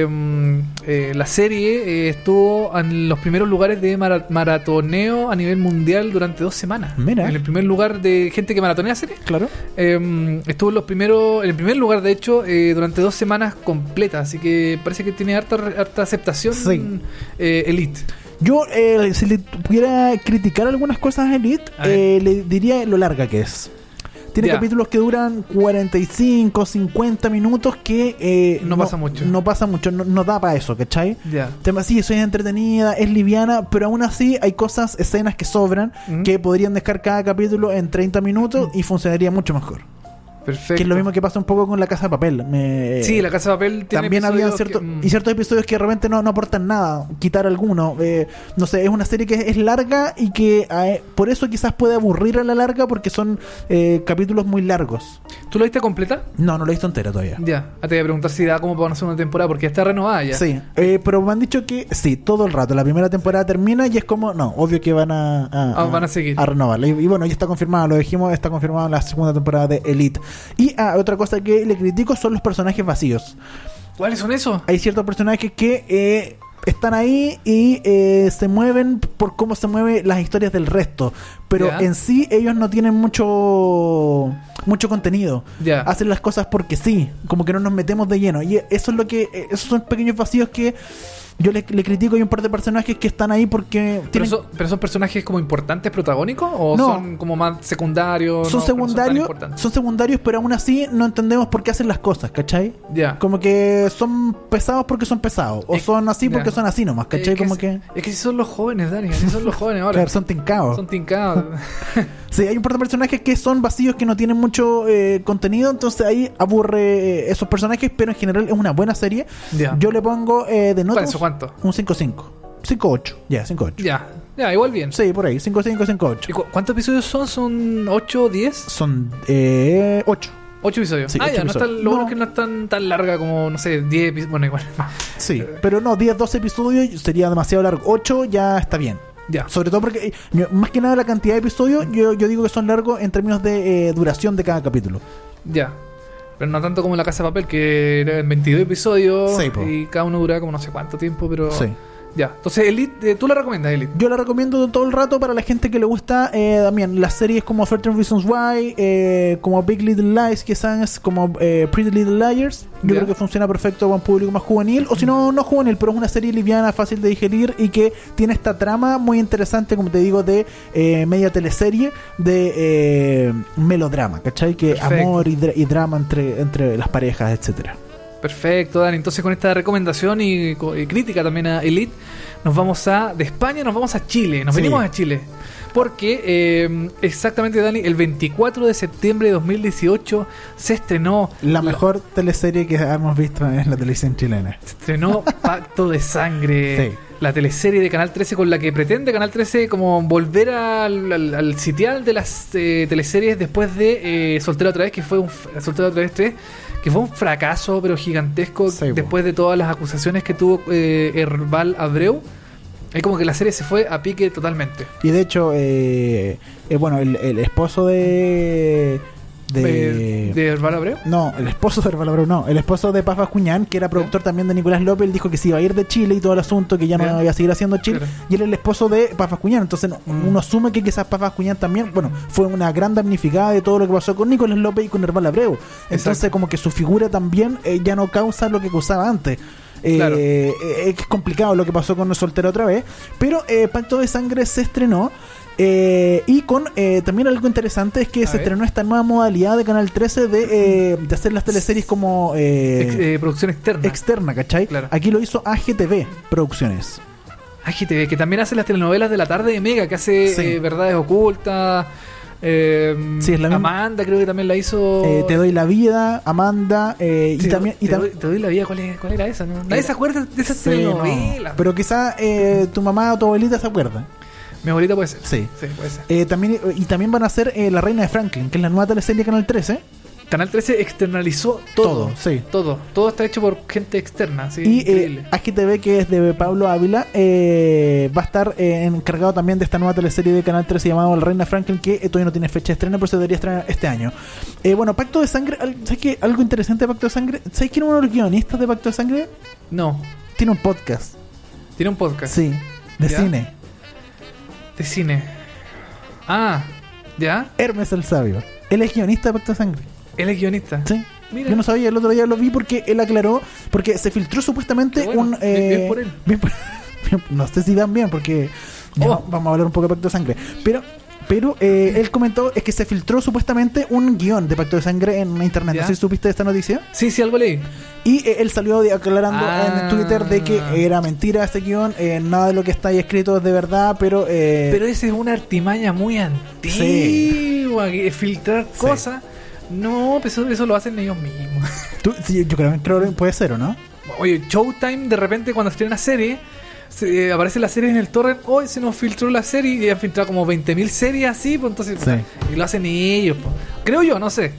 eh, mm, eh, la serie eh, estuvo en los primeros lugares de mara- maratoneo a nivel mundial durante dos semanas. Mira. En el primer lugar de gente que maratonea serie. Claro. Eh, estuvo en los primeros, en el primer lugar de hecho eh, durante dos semanas completas, así que parece que tiene harta, harta aceptación Sí. eh, Elite. Yo, eh, si le pudiera criticar algunas cosas a Elite, A eh, le diría lo larga que es. Tiene capítulos que duran 45, 50 minutos que eh, No pasa mucho. No pasa mucho, no, no da para eso, ¿cachai? Ya. Tema, sí, eso es entretenida, es liviana, pero aún así hay cosas, escenas que sobran Ujú. que podrían dejar cada capítulo en 30 minutos y funcionaría mucho mejor. Perfecto. Que es lo mismo que pasa un poco con la casa de papel. Me- Sí, la casa de papel tiene también había ciertos que, mm, y ciertos episodios que de repente no, no aportan nada, quitar alguno. eh, no sé, es una serie que es larga y que eh, por eso quizás puede aburrir a la larga porque son eh, capítulos muy largos. ¿Tú la viste completa? No, no lo he visto entera todavía. Ya, ah, te voy a preguntar si da como para hacer una temporada, porque está renovada ya. Sí, eh, pero me han dicho que sí, todo el rato. La primera temporada termina y es como, no, obvio que van a, a- Ah, van a seguir. a renovarla. Y, y bueno, ya está confirmado, lo dijimos, está confirmado la segunda temporada de Elite. Y ah, otra cosa que le critico son los personajes vacíos. ¿Cuáles son esos? hay ciertos personajes que eh, están ahí y eh, se mueven por cómo se mueven las historias del resto. Pero en sí ellos no tienen mucho mucho contenido. Ya. Hacen las cosas porque sí, como que no nos metemos de lleno. Y eso es lo que, eh, esos son pequeños vacíos que yo le, le critico. Hay un par de personajes que están ahí porque ¿Pero, tienen, son, pero son personajes como importantes, protagónicos? ¿O No. son como más secundarios? son no, pero no tan secundarios, son secundarios, pero aún así no entendemos por qué hacen las cosas, ¿cachai? Ya. Como que son pesados porque son pesados. O Es- son así porque son así nomás, ¿cachai? Es que, como es- que... es que si son los jóvenes, Dani. Si son los jóvenes ahora. Claro, son tincados. Son tincados. Sí, hay un par de personajes que son vacíos, que no tienen mucho eh, contenido, entonces ahí aburre eh, esos personajes, pero en general es una buena serie. Ya. Yo le pongo eh, de ¿Cuál notas es su cuánto? un 5-5. 5-8, ya, 5-8. Ya. Ya, igual bien. Sí, por ahí, 5-5, ¿Y 5-8. cu- ¿Cuántos episodios son? ¿Son 8, 10? Son eh, 8. 8 episodios. Sí, ah, ocho ya, no episodios. están, lo bueno No. es que no es tan, tan larga como, no sé, 10 episodios. Bueno, igual. Sí, pero no, 10, 12 episodios sería demasiado largo. 8 ya está bien. Ya. Sobre todo porque, eh, más que nada la cantidad de episodios, yo, yo digo que son largos en términos de eh, duración de cada capítulo. Ya. Pero no tanto como La Casa de Papel, que eran 22 episodios Sí, po. y cada uno duraba como no sé cuánto tiempo, pero... Sí. Ya. Entonces, Elite, eh, ¿tú la recomiendas, Elite? Yo la recomiendo todo el rato para la gente que le gusta eh, también las series como 13 Reasons Why, eh, como Big Little Lies, que es como eh, Pretty Little Liars. Yo creo que funciona perfecto para un público más juvenil, o si no, no juvenil, pero es una serie liviana, fácil de digerir y que tiene esta trama muy interesante, como te digo, de eh, media teleserie, de melodrama, ¿cachai? Que Perfecto. amor y, dra- y drama entre, entre las parejas, etcétera. Perfecto, Dani. Entonces, con esta recomendación y, y crítica también a Elite, nos vamos a. De España nos vamos a Chile. Nos Sí. venimos a Chile. Porque eh, exactamente, Dani, el 24 de septiembre de 2018 se estrenó. La mejor teleserie que hemos visto en la televisión chilena. Se estrenó Pacto de Sangre. Sí. La teleserie de Canal 13 con la que pretende Canal 13 como volver al, al- al sitial de las eh, teleseries después de eh, Soltero otra vez, que fue un Soltero otra vez 3, que fue un fracaso pero gigantesco Sí, después de todas las acusaciones que tuvo eh, Herbal Abreu Es como que la serie se fue a pique totalmente. Y de hecho, eh, eh, bueno, el, el esposo de. De, De, de Herbal Abreu. No, el esposo de Herval Abreu, no. El esposo de Paz Bascuñán, que era productor también de Nicolás López, él dijo que se iba a ir de Chile y todo el asunto, que ya no iba a seguir haciendo Chile. Claro. Y él es el esposo de Paz Bascuñán. Entonces Mm. uno asume que quizás Paz Bascuñán también, bueno, fue una gran damnificada de todo lo que pasó con Nicolás López y con Herval Abreu. Entonces, Exacto. como que su figura también eh, ya no causa lo que causaba antes. Eh, Claro. eh, es complicado lo que pasó con Soltero otra vez. Pero eh, Pacto de Sangre se estrenó. Eh, y con eh, también algo interesante es que A se ver. estrenó esta nueva modalidad de Canal 13 de, eh, de hacer las teleseries como eh, Ex- eh, producción externa. externa, ¿cachai? Claro. Aquí lo hizo AGTV Producciones. AGTV, que también hace las telenovelas de la tarde de Mega, que hace Sí. Verdades Ocultas. eh, Sí, es la misma. Amanda creo que también la hizo. Te doy la vida, Amanda, y Te también... doy- y te, tam- doy, te doy la vida, ¿cuál, es- cuál era esa? no? Nadie se acuerda de esas Sí, no. telenovelas. Pero quizá eh, tu mamá o tu abuelita se acuerdan. Mi abuelita puede ser. Sí. Sí, puede ser. Eh, también, y también van a hacer eh, La Reina de Franklin, que es la nueva teleserie de Canal 13. Canal 13 externalizó todo. Todo, sí. Todo. Todo está hecho por gente externa. Sí, Y eh, AGTV, que es de Pablo Ávila, eh, va a estar eh, encargado también de esta nueva teleserie de Canal 13 llamado La Reina Franklin, que todavía no tiene fecha de estreno, pero se debería estrenar este año. Bueno, Pacto de Sangre, ¿sabes qué? Algo interesante de Pacto de Sangre. ¿Sabes quién es uno de los guionistas de Pacto de Sangre? No, Tiene un podcast, tiene un podcast sí, de ¿Ya? cine. De cine. Ah, ¿ya? Hermes el Sabio. Él es guionista de Pacto de Sangre. Él es guionista. Sí. Mira. Yo no sabía, el otro día lo vi porque él aclaró, porque se filtró supuestamente bueno, un... bien- eh, bien por él. bien por- bien- no sé si dan bien, porque Oh. vamos a hablar un poco de Pacto de Sangre. Pero, pero eh, él comentó es que se filtró supuestamente un guion de Pacto de Sangre en internet. Ya. No sé si supiste esta noticia. Sí, sí, algo leí. Y eh, él salió aclarando Ah. en Twitter de que era mentira este guion, eh, nada de lo que está ahí escrito es de verdad, pero... eh, Pero esa es una artimaña muy antigua. que filtrar cosas. No, pues eso, eso lo hacen ellos mismos. tú- sí, yo creo, que puede ser, ¿o no? Oye, Showtime de repente cuando estrena serie, se, eh, aparece la serie en el torrent, hoy se nos filtró la serie y han filtrado como 20.000 series así, pues entonces Sí. y lo hacen ellos, pues. creo yo, no sé.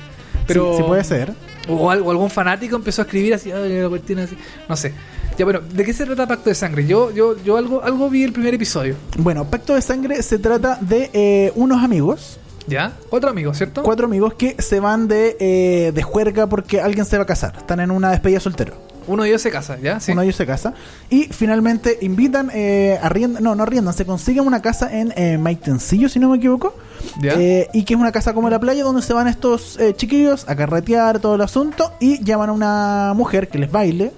Pero Sí, sí puede ser. O, algo, algún fanático empezó a escribir así, "Ay, la cuestión así", no sé. Ya bueno, ¿de qué se trata Pacto de Sangre? Yo yo yo algo algo vi el primer episodio, Bueno, Pacto de Sangre se trata de eh, unos amigos ¿ya? Cuatro amigos, ¿cierto? cuatro amigos que se van de, eh, de juerga porque alguien se va a casar. Están en una despedida soltero. Uno de ellos se casa, ¿ya? Sí. Uno de ellos se casa. Y finalmente invitan, eh, arriendan, no, no arriendan, se consiguen una casa en eh, Maitencillo, si no me equivoco. ¿Ya? Eh, y que es una casa como la playa donde se van estos eh, chiquillos a carretear todo el asunto y llaman a una mujer que les baile.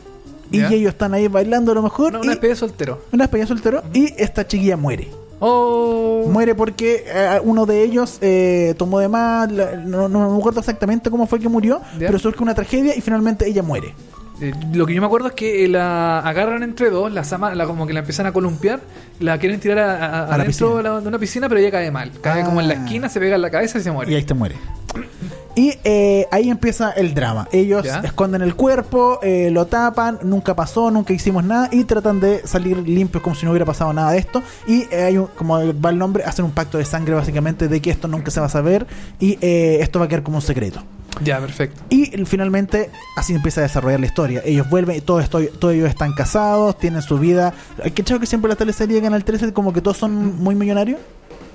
Y ellos están ahí bailando a lo mejor. No, una especie de soltero. una despedida soltero. Y esta chiquilla muere. Oh. Muere porque eh, uno de ellos eh, tomó de más, no, no me acuerdo exactamente cómo fue que murió, pero surge una tragedia y finalmente ella muere. Eh, lo que yo me acuerdo es que la agarran entre dos, la, sama- la como que la empiezan a columpiar, la quieren tirar a, a- A la adentro de una piscina, pero ella cae mal. Cae como en la Ah. esquina, se pega en la cabeza y se muere. Y ahí te muere. Y eh, ahí empieza el drama. Ellos Ya. esconden el cuerpo, eh, lo tapan, nunca pasó, nunca hicimos nada y tratan de salir limpios como si no hubiera pasado nada de esto. Y eh, hay un, como va el nombre, hacen un pacto de sangre básicamente de que esto nunca se va a saber y eh, esto va a quedar como un secreto. Ya, perfecto. Y finalmente así empieza a desarrollar la historia. Ellos vuelven y todos, todos ellos están casados, tienen su vida. Hay que que siempre la teleserie de Canal 13 como que todos son muy millonarios.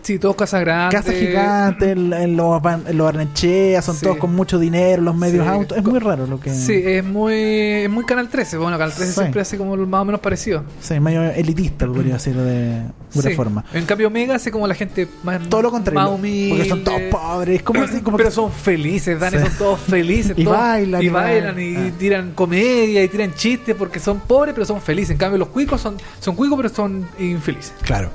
Sí, todos casas grandes. Casa gigante, en, en los, en los Barnechea, son Sí. todos con mucho dinero, los medios Sí. autos. Es muy raro lo que. Sí, es muy, es muy Canal 13. Bueno, Canal 13 Sí. siempre hace como más o menos parecido. Sí, medio elitista, lo podría decir de alguna Sí. forma. En cambio, Mega hace como la gente más. Todo lo contrario. Más humilde. Porque son todos pobres. Como así, como pero que- son felices, Dani, Sí. son todos felices. Y todos- bailan, y y bailan, bailan. y Ah. tiran comedia, y tiran chistes, porque son pobres, pero son felices. En cambio, los cuicos son, son cuicos, pero son infelices. Claro.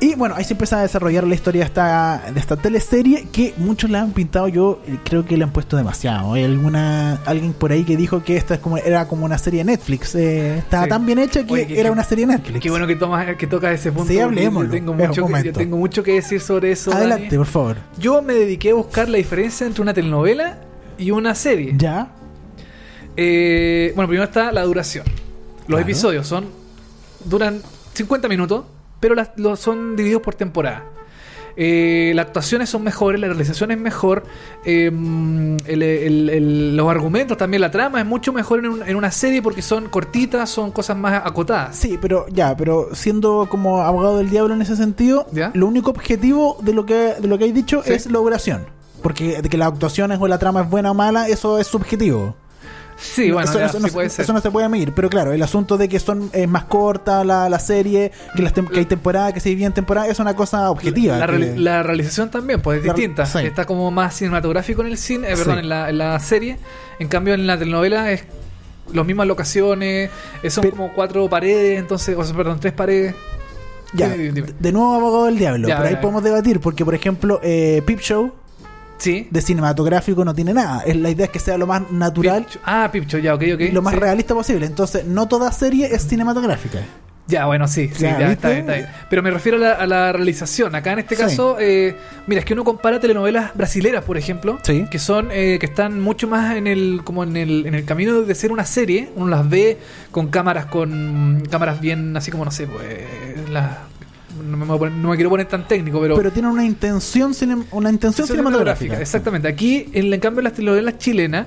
Y bueno, ahí se empieza a desarrollar la historia de esta, de esta teleserie que muchos la han pintado, yo eh, creo que le han puesto demasiado. Hay alguna alguien por ahí que dijo que esta es como, era como una serie de Netflix. eh, estaba Sí. tan bien hecha que Oye, era que- una serie de Netflix. Qué bueno que, tomas, que tocas ese punto. Sí, Yo tengo, mucho que, yo tengo mucho que decir sobre eso. Dani. Adelante, por favor. Yo me dediqué a buscar la diferencia entre una telenovela y una serie. Ya. Eh, bueno, primero está la duración. Los Claro. episodios son duran 50 minutos, pero las, los son divididos por temporada. Eh, las actuaciones son mejores, la realización es mejor, eh, el- el- el- los argumentos también, la trama es mucho mejor en, un- en una serie porque son cortitas, son cosas más acotadas. Sí, pero ya, pero siendo como abogado del diablo en ese sentido, ¿Ya? lo único objetivo de lo que de lo que hay dicho Sí. es la duración. Porque de que las actuaciones o la trama es buena o mala, eso es subjetivo. Sí, bueno, eso, ya, eso sí no, puede ser. eso no se puede medir. Pero claro, el asunto de que son es más corta la, la serie, que, las que hay temporada, que se divide en temporada, es una cosa objetiva. La, que- reali- la realización también, pues es distinta. sí. Está como más cinematográfico en el cine, eh, perdón, Sí. en, la, en la serie. En cambio, en la telenovela es las mismas locaciones, eh, son Pero- como cuatro paredes, entonces, o sea, perdón, tres paredes. ya, Dime, dime. de nuevo abogado del diablo. Ya, pero ahí ya. podemos debatir, porque por ejemplo, eh, Peep Show Sí. de cinematográfico no tiene nada. Es, la idea es que sea lo más natural Pipcho. Ah, Pipcho, ya, ok, ok. y lo más sí. realista posible. Entonces, no toda serie es cinematográfica. Ya, bueno, sí, sí, Ya, está bien, está bien. Pero me refiero a la, a la realización. Acá en este Sí. caso, eh, mira, es que uno compara telenovelas brasileras, por ejemplo, Sí. que son, eh, que están mucho más en el, como en el, en el camino de ser una serie. Uno las ve con cámaras, con cámaras bien, así como no sé, pues, las- no, me voy a poner- no me quiero poner tan técnico, pero, Pero tiene una intención, cine- una intención cinematográfica. Exactamente. Aquí, en, en cambio, las telenovelas chilenas,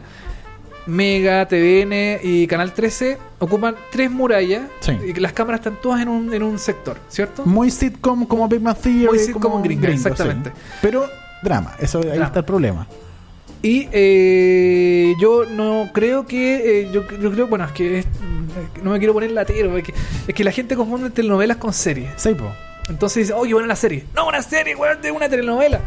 Mega, TVN y Canal 13 ocupan tres murallas Sí. y las cámaras están todas en un, en un sector, ¿cierto? Muy sitcom como Big Bang Theory. Muy sitcom como gringa, gringo, exactamente. sí. Pero drama, eso ahí Drama. está el problema. Y eh, yo no creo que. eh, yo, yo creo, bueno, es que es- no me quiero poner latero. Es que, es que la gente confunde telenovelas con series. Sí, po. Entonces dice, oye, bueno, la serie. No, una serie, weón, de una telenovela.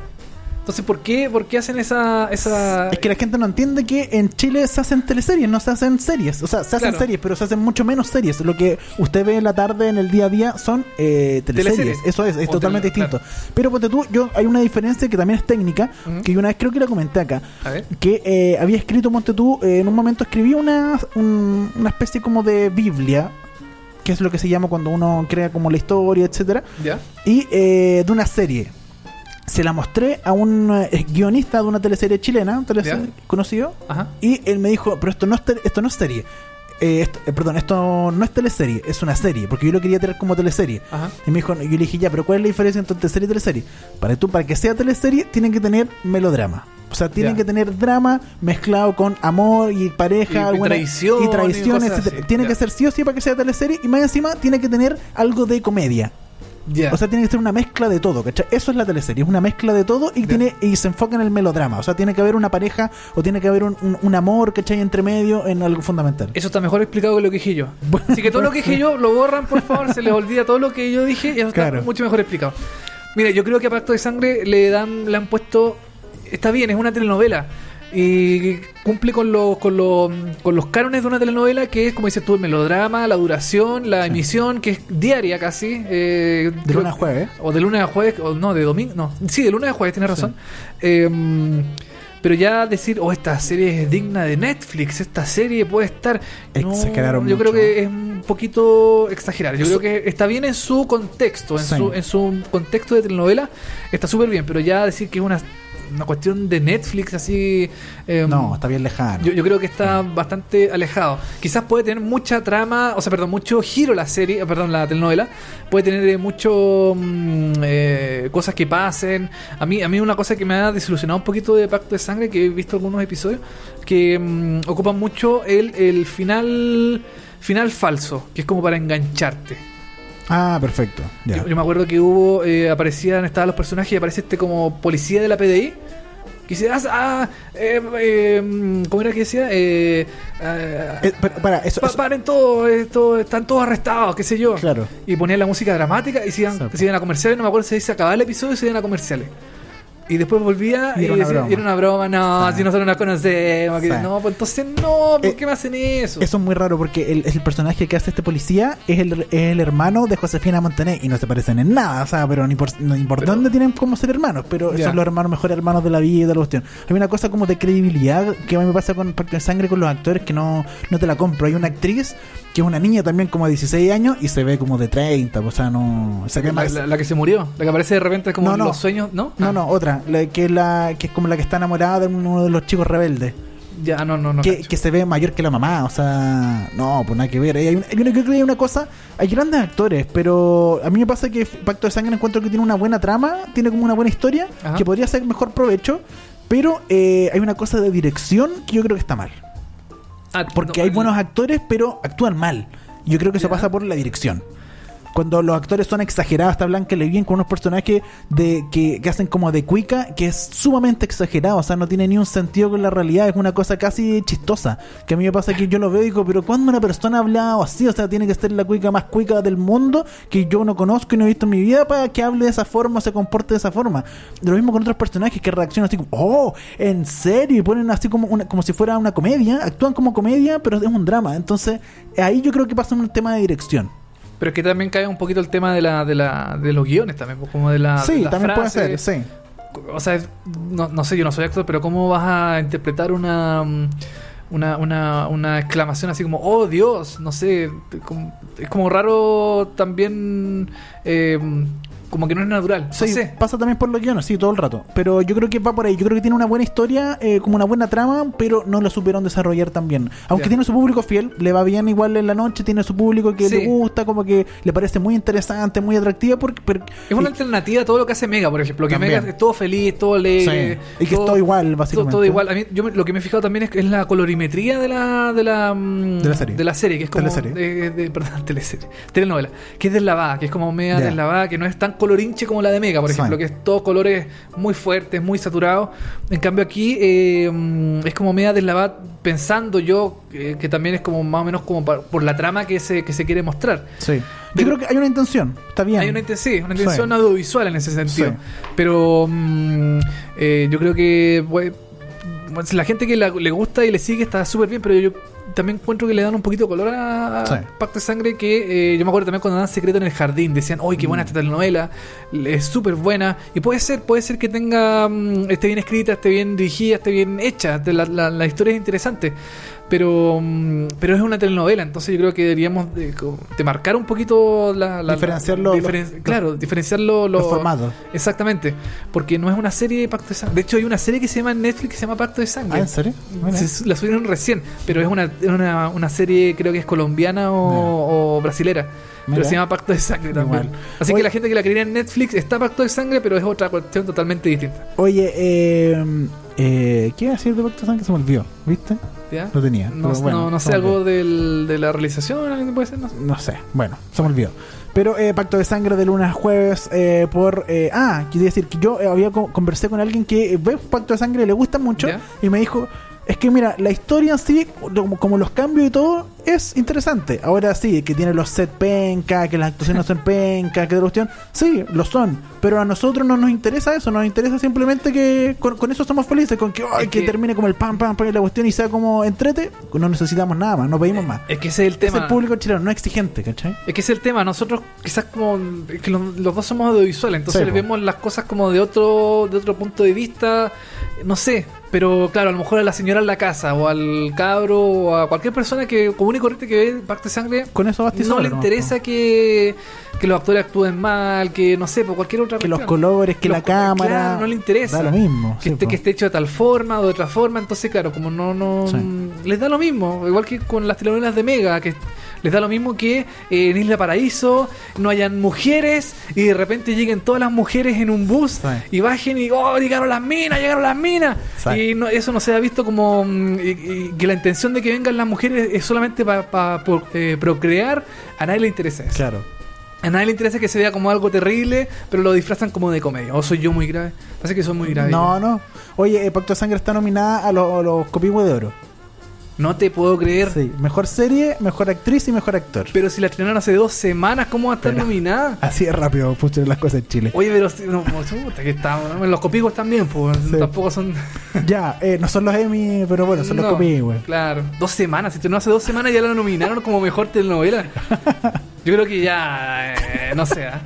Entonces, ¿por qué, por qué hacen esa. esa Es que la gente no entiende que en Chile se hacen teleseries, no se hacen series. O sea, se hacen Claro. series, pero se hacen mucho menos series. Lo que usted ve en la tarde, en el día a día, son eh, teleseries. Teleseries. Eso es, es O totalmente tele- distinto. Pero ponte tú, yo, hay una diferencia que también es técnica, que yo una vez creo que la comenté acá. A ver. que eh, había escrito Monte tú, eh, en un momento escribí una, un- una especie como de Biblia, que es lo que se llama cuando uno crea como la historia, etcétera, y eh, de una serie. Se la mostré a un eh, guionista de una teleserie chilena, un teleserie conocido, Ajá. y él me dijo, pero esto no es, esto no es serie. Eh, esto- eh, perdón, esto no es teleserie, es una serie, porque yo lo quería tener como teleserie. Ajá. Y me dijo, yo le dije, ya, pero ¿cuál es la diferencia entre teleserie y teleserie? Para tú, para que sea teleserie, tiene que tener melodrama. O sea, tiene Ya. que tener drama mezclado con amor y pareja, Y- y alguna- traición y traición, etcétera. así. Tiene Ya. que ser sí o sí para que sea teleserie y más encima tiene que tener algo de comedia. O sea, tiene que ser una mezcla de todo, ¿cachai? Eso es la teleserie, es una mezcla de todo y tiene y se enfoca en el melodrama. O sea, tiene que haber una pareja o tiene que haber un, un- un amor, ¿cachai? Entre medio en algo fundamental. Eso está mejor explicado que lo que dije yo. Así que todo lo que dije yo lo borran, por favor, se les olvida todo lo que yo dije y eso Claro. está mucho mejor explicado. Mira, yo creo que a Pacto de Sangre le dan, le han puesto. Está bien, es una telenovela. Y cumple con los, con los, con los cánones de una telenovela que es, como dices tú, el melodrama, la duración, la emisión, que es diaria casi. eh, De creo- lunes a jueves. O de lunes a jueves, o no, de domingo, no. Sí, de lunes a jueves, tienes razón. Eh, pero ya decir, oh, esta serie es digna de Netflix, esta serie puede estar. No, Exageraron Yo creo que es un poquito exagerar. Yo creo que está bien en su contexto, en, Sí. su, en su contexto de telenovela, está súper bien. Pero ya decir que es una, una cuestión de Netflix así. eh, No, está bien lejano. yo, yo creo que está bastante alejado. Quizás puede tener mucha trama, o sea, perdón, mucho giro la serie, eh, perdón, la telenovela. Puede tener eh, mucho mm, eh, cosas que pasen. A mí, a mí una cosa que me ha desilusionado un poquito de Pacto de Sangre, que he visto algunos episodios, que mm, ocupan mucho el, el final final falso, que es como para engancharte. Ah, perfecto. Ya. Yo, yo me acuerdo que hubo, eh, aparecían, estaban los personajes y aparece este como policía de la PDI. Que dice, ah, ah, eh, eh, ¿cómo era que decía? Eh, ah, Eh, pero, para, eso, pa- eso- paren todos, esto, están todos arrestados, qué sé yo. Claro. Y ponían la música dramática y se iban, se iban a comerciales, no me acuerdo si se acababa el episodio y se iban a comerciales. Y después volvía Y y, era una decía, broma. era una broma, no, si nosotros nos conocemos. que-. No, pues entonces no, ¿por Eh, qué me hacen eso? Eso es muy raro porque el, el personaje que hace este policía es el, es el hermano de Josefina Montané y no se parecen en nada, o sea, pero ni por, ni por Pero- dónde tienen como ser hermanos, pero Ya. son los hermanos mejores hermanos de la vida y de la cuestión. Hay una cosa como de credibilidad que a mí me pasa con Pacto de Sangre con los actores que no, no te la compro. Hay una actriz que es una niña también como de 16 años y se ve como de 30, o sea, no... La, más- la- la que se murió, la que aparece de repente como No, los sueños, ¿no? No, Ah. no, otra, la que es la que es como la que está enamorada de uno de los chicos rebeldes. Ya, no, no, no. que, se ve mayor que la mamá, o sea, no, pues nada que ver. Hay, una- hay una- creo que hay una cosa, hay grandes actores, pero a mí me pasa que Pacto de Sangre encuentro que tiene una buena trama, tiene como una buena historia, Ajá. que podría ser mejor provecho, pero eh, hay una cosa de dirección que yo creo que está mal. Ah, Porque no, hay buenos actores, pero actúan mal. Yo creo que eso pasa por la dirección. Cuando los actores son exagerados, está Blanca Levin con unos personajes de que, que hacen como de cuica, que es sumamente exagerado, o sea, no tiene ni un sentido con la realidad, es una cosa casi chistosa. Que a mí me pasa que yo lo veo y digo, pero cuando una persona habla así, o sea, tiene que ser la cuica más cuica del mundo que yo no conozco y no he visto en mi vida para que hable de esa forma o se comporte de esa forma. Lo mismo con otros personajes que reaccionan así como, oh, en serio, y ponen así como, una, como si fuera una comedia, actúan como comedia, pero es un drama. Entonces, ahí yo creo que pasa un tema de dirección. Pero es que también cae un poquito el tema de la, de la, de los guiones también, pues, como de la. sí, de la también frase. puede ser, sí. O sea, es- no, no sé, yo no soy actor, pero ¿cómo vas a interpretar una. mm, Una, una, una exclamación así como, oh Dios, no sé, como- es como raro también, eh, como que no es natural, Sí, no sé. pasa también por los guiones, sí, todo el rato. Pero yo creo que va por ahí. Yo creo que tiene una buena historia, eh, como una buena trama, pero no lo supieron desarrollar tan bien. Aunque tiene su público fiel, le va bien igual en la noche, tiene su público que Sí. le gusta, como que le parece muy interesante, muy atractiva. Porque, Es una y- alternativa a todo lo que hace Mega, por ejemplo. Que También. Mega es todo feliz, todo alegre. Sí. Y que es todo igual, todo- básicamente. Todo, igual. A mí, yo lo que me he fijado también es, es la colorimetría de la, de la, mm, De la serie. De la serie, que es como. Teleserie. De, de- perdón, teleserie. Telenovela. Que es deslavada, que es como media Ya. deslavada, que no es tan colorinche como la de Mega, por Sí. ejemplo, que es todo colores muy fuertes, muy saturados. En cambio, aquí eh, mm, es como media deslavada, pensando yo eh, que también es como más o menos como por la trama que se, que se quiere mostrar. sí. Yo creo que hay una intención, está bien. Hay una, sí, una intención Sí. audiovisual en ese sentido. Pero mm, eh, yo creo que bueno, la gente que la- le gusta y le sigue está súper bien, pero yo también encuentro que le dan un poquito de color a, Sí. Pacto de Sangre que eh, yo me acuerdo también cuando dan Secreto en el Jardín, decían, ¡ay, qué buena Mm. esta telenovela! Es súper buena. Y puede ser, puede ser que tenga, mm, esté bien escrita, esté bien dirigida, esté bien hecha, la, la- la historia es interesante. Pero, mm, pero es una telenovela, entonces yo creo que deberíamos de, marcar un poquito la... la- Diferenciar la- los- diferen- los- claro, diferenciar lo- los lo- formatos. Exactamente, porque no es una serie de Pacto de Sangre. De hecho, hay una serie que se llama Netflix que se llama Pacto de Sangre. Ah, ¿en serio? Se- la subieron recién, pero es una, es una, una serie, creo que es colombiana o, o brasilera. Mira. Pero se llama Pacto de Sangre también. Así Oye- que la gente que la quería en Netflix está Pacto de Sangre, pero es otra cuestión totalmente distinta. Oye, eh, eh, ¿qué iba a decir de Pacto de Sangre? Se me olvidó, ¿viste? ¿Ya? Lo tenía. No, pero bueno, no, sé, algo del, de la realización, ¿alguien puede ser? No sé. No sé, bueno, se me olvidó. Pero eh, Pacto de Sangre de lunes a jueves eh, por... eh, ah, quería decir que yo eh, había co- conversé con alguien que eh, ve Pacto de Sangre le gusta mucho ¿Ya? y me dijo, es que mira, la historia en sí, como, como los cambios y todo, es interesante. Ahora sí, que tiene los set penca, que las actuaciones son penca, que de la cuestión, sí, lo son. Pero a nosotros no nos interesa eso, nos interesa simplemente que con, con eso somos felices, con que, ay, Es que, que- termine como el pam, pam, pam la cuestión y sea como entrete, no necesitamos nada más, no pedimos más. Es que ese es el Es tema. el público chileno, no exigente, ¿cachai? Es que ese es el tema, nosotros quizás como es que los, los dos somos audiovisuales, entonces Sí, vemos las cosas como de otro de otro punto de vista, no sé, pero claro, a lo mejor a la señora en la casa o al cabro o a cualquier persona que común y corriente que ve Pacto de Sangre Con eso basta y no sobra, le nomás, interesa que, que los actores actúen mal, que no sé, por cualquier otra Que los cuestión. colores, que Los la co- cámara. claro, no le interesa. Da lo mismo. que, sí, esté, po. que esté hecho de tal forma o de otra forma, entonces claro, como no, no Sí. les da lo mismo, igual que con las telenovelas de Mega, que les da lo mismo que eh, en Isla Paraíso no hayan mujeres y de repente lleguen todas las mujeres en un bus Sí. y bajen y oh llegaron las minas, llegaron las minas Sí. y no- eso no se ha visto como mm, y- y que la intención de que vengan las mujeres es solamente para procrear, a nadie le interesa eso. Claro. A nadie le interesa que se vea como algo terrible, pero lo disfrazan como de comedia. O soy yo muy grave. Parece que soy muy grave. No, no. Oye, eh, Pacto de Sangre está nominada a, los- los Copihue de Oro. No te puedo creer. Sí. Mejor serie, mejor actriz y mejor actor. Pero si la estrenaron hace dos semanas, ¿cómo va a estar Pero- nominada? Así es rápido funcionan las cosas en Chile. Oye, pero si- no, pues, puta, que está, bueno, los copigos también, pues Sí. tampoco son. Ya, eh, no son los Emmy, pero bueno, son los No, Copihue. Claro, dos semanas. Si estrenó hace dos semanas ya la nominaron como mejor telenovela. Yo creo que ya. eh, no sé. ¿ah?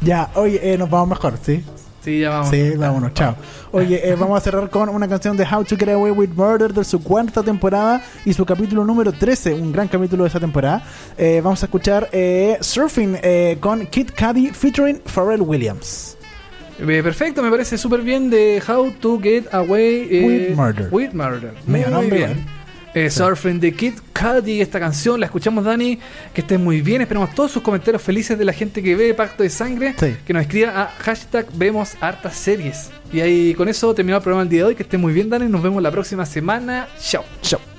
Ya, oye, eh, nos vamos mejor, ¿sí? Sí, ya vamos. Sí, vámonos, chao. Oye, eh, vamos a cerrar con una canción de How to Get Away with Murder de su cuarta temporada y su capítulo número 13, un gran capítulo de esa temporada. Eh, vamos a escuchar eh, Surfing eh, con Kid Cudi featuring Pharrell Williams. Perfecto, me parece súper bien de How to Get Away With Murder. With Murder. Medio Muy nombre, bien. ¿Eh? Surfing the Kid Cudi, esta canción, la escuchamos Dani, que estés muy bien, esperamos todos sus comentarios felices de la gente que ve Pacto de Sangre, Sí. que nos escriba a hashtag vemos hartas series. Y ahí con eso terminó el programa el día de hoy, que estés muy bien Dani, nos vemos la próxima semana, chao. Chao.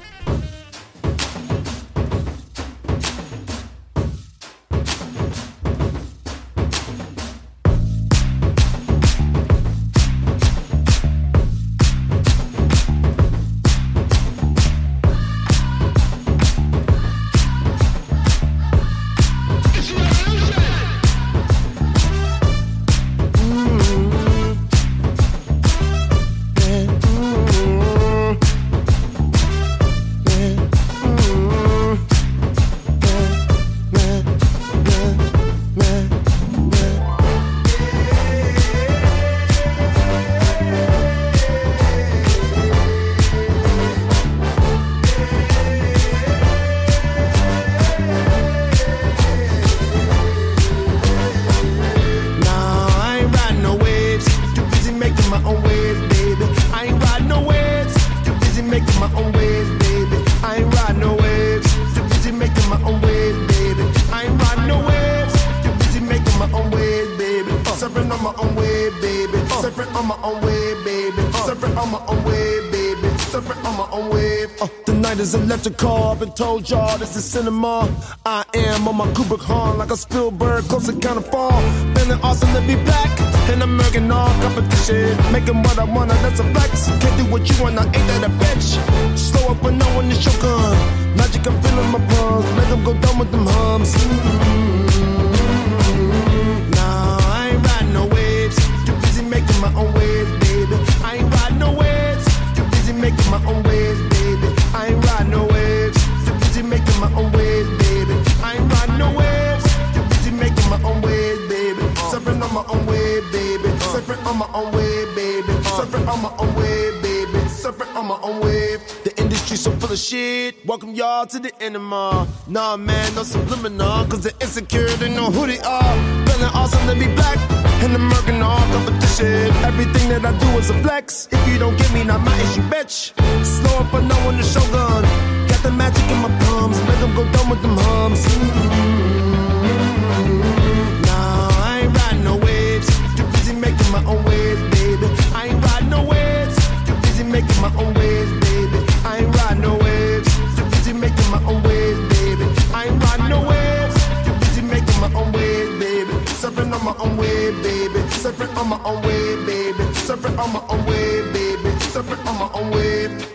Cinema. I am on my Kubrick horn like a Spielberg, close to kind of fall. Feeling awesome to be black. And I'm making all competition. Making what I wanna, that's a flex. Can't do what you want, I ain't that a bitch. Slow up when no one is your gun. Magic, I'm feeling my palms. Make them go down with them hums. Mm-hmm. Nah, I ain't riding no waves. Too busy making my own waves, baby. I ain't riding no waves. Too busy making my own on my own wave, baby. Surfing on my own wave, baby. Surfing on my own wave. The industry so full of shit. Welcome y'all to the enema. Nah, man, no subliminal. Cause the insecure, they know who they are. Feeling awesome to be black. And American all competition. Everything that I do is a flex. If you don't get me, not my issue, bitch. Slow up, I know when the shogun. Got the magic in my palms. Make them go down with them hums. Nah, on my own way, baby. Surfing on my own way, baby. Surfing on my own wave.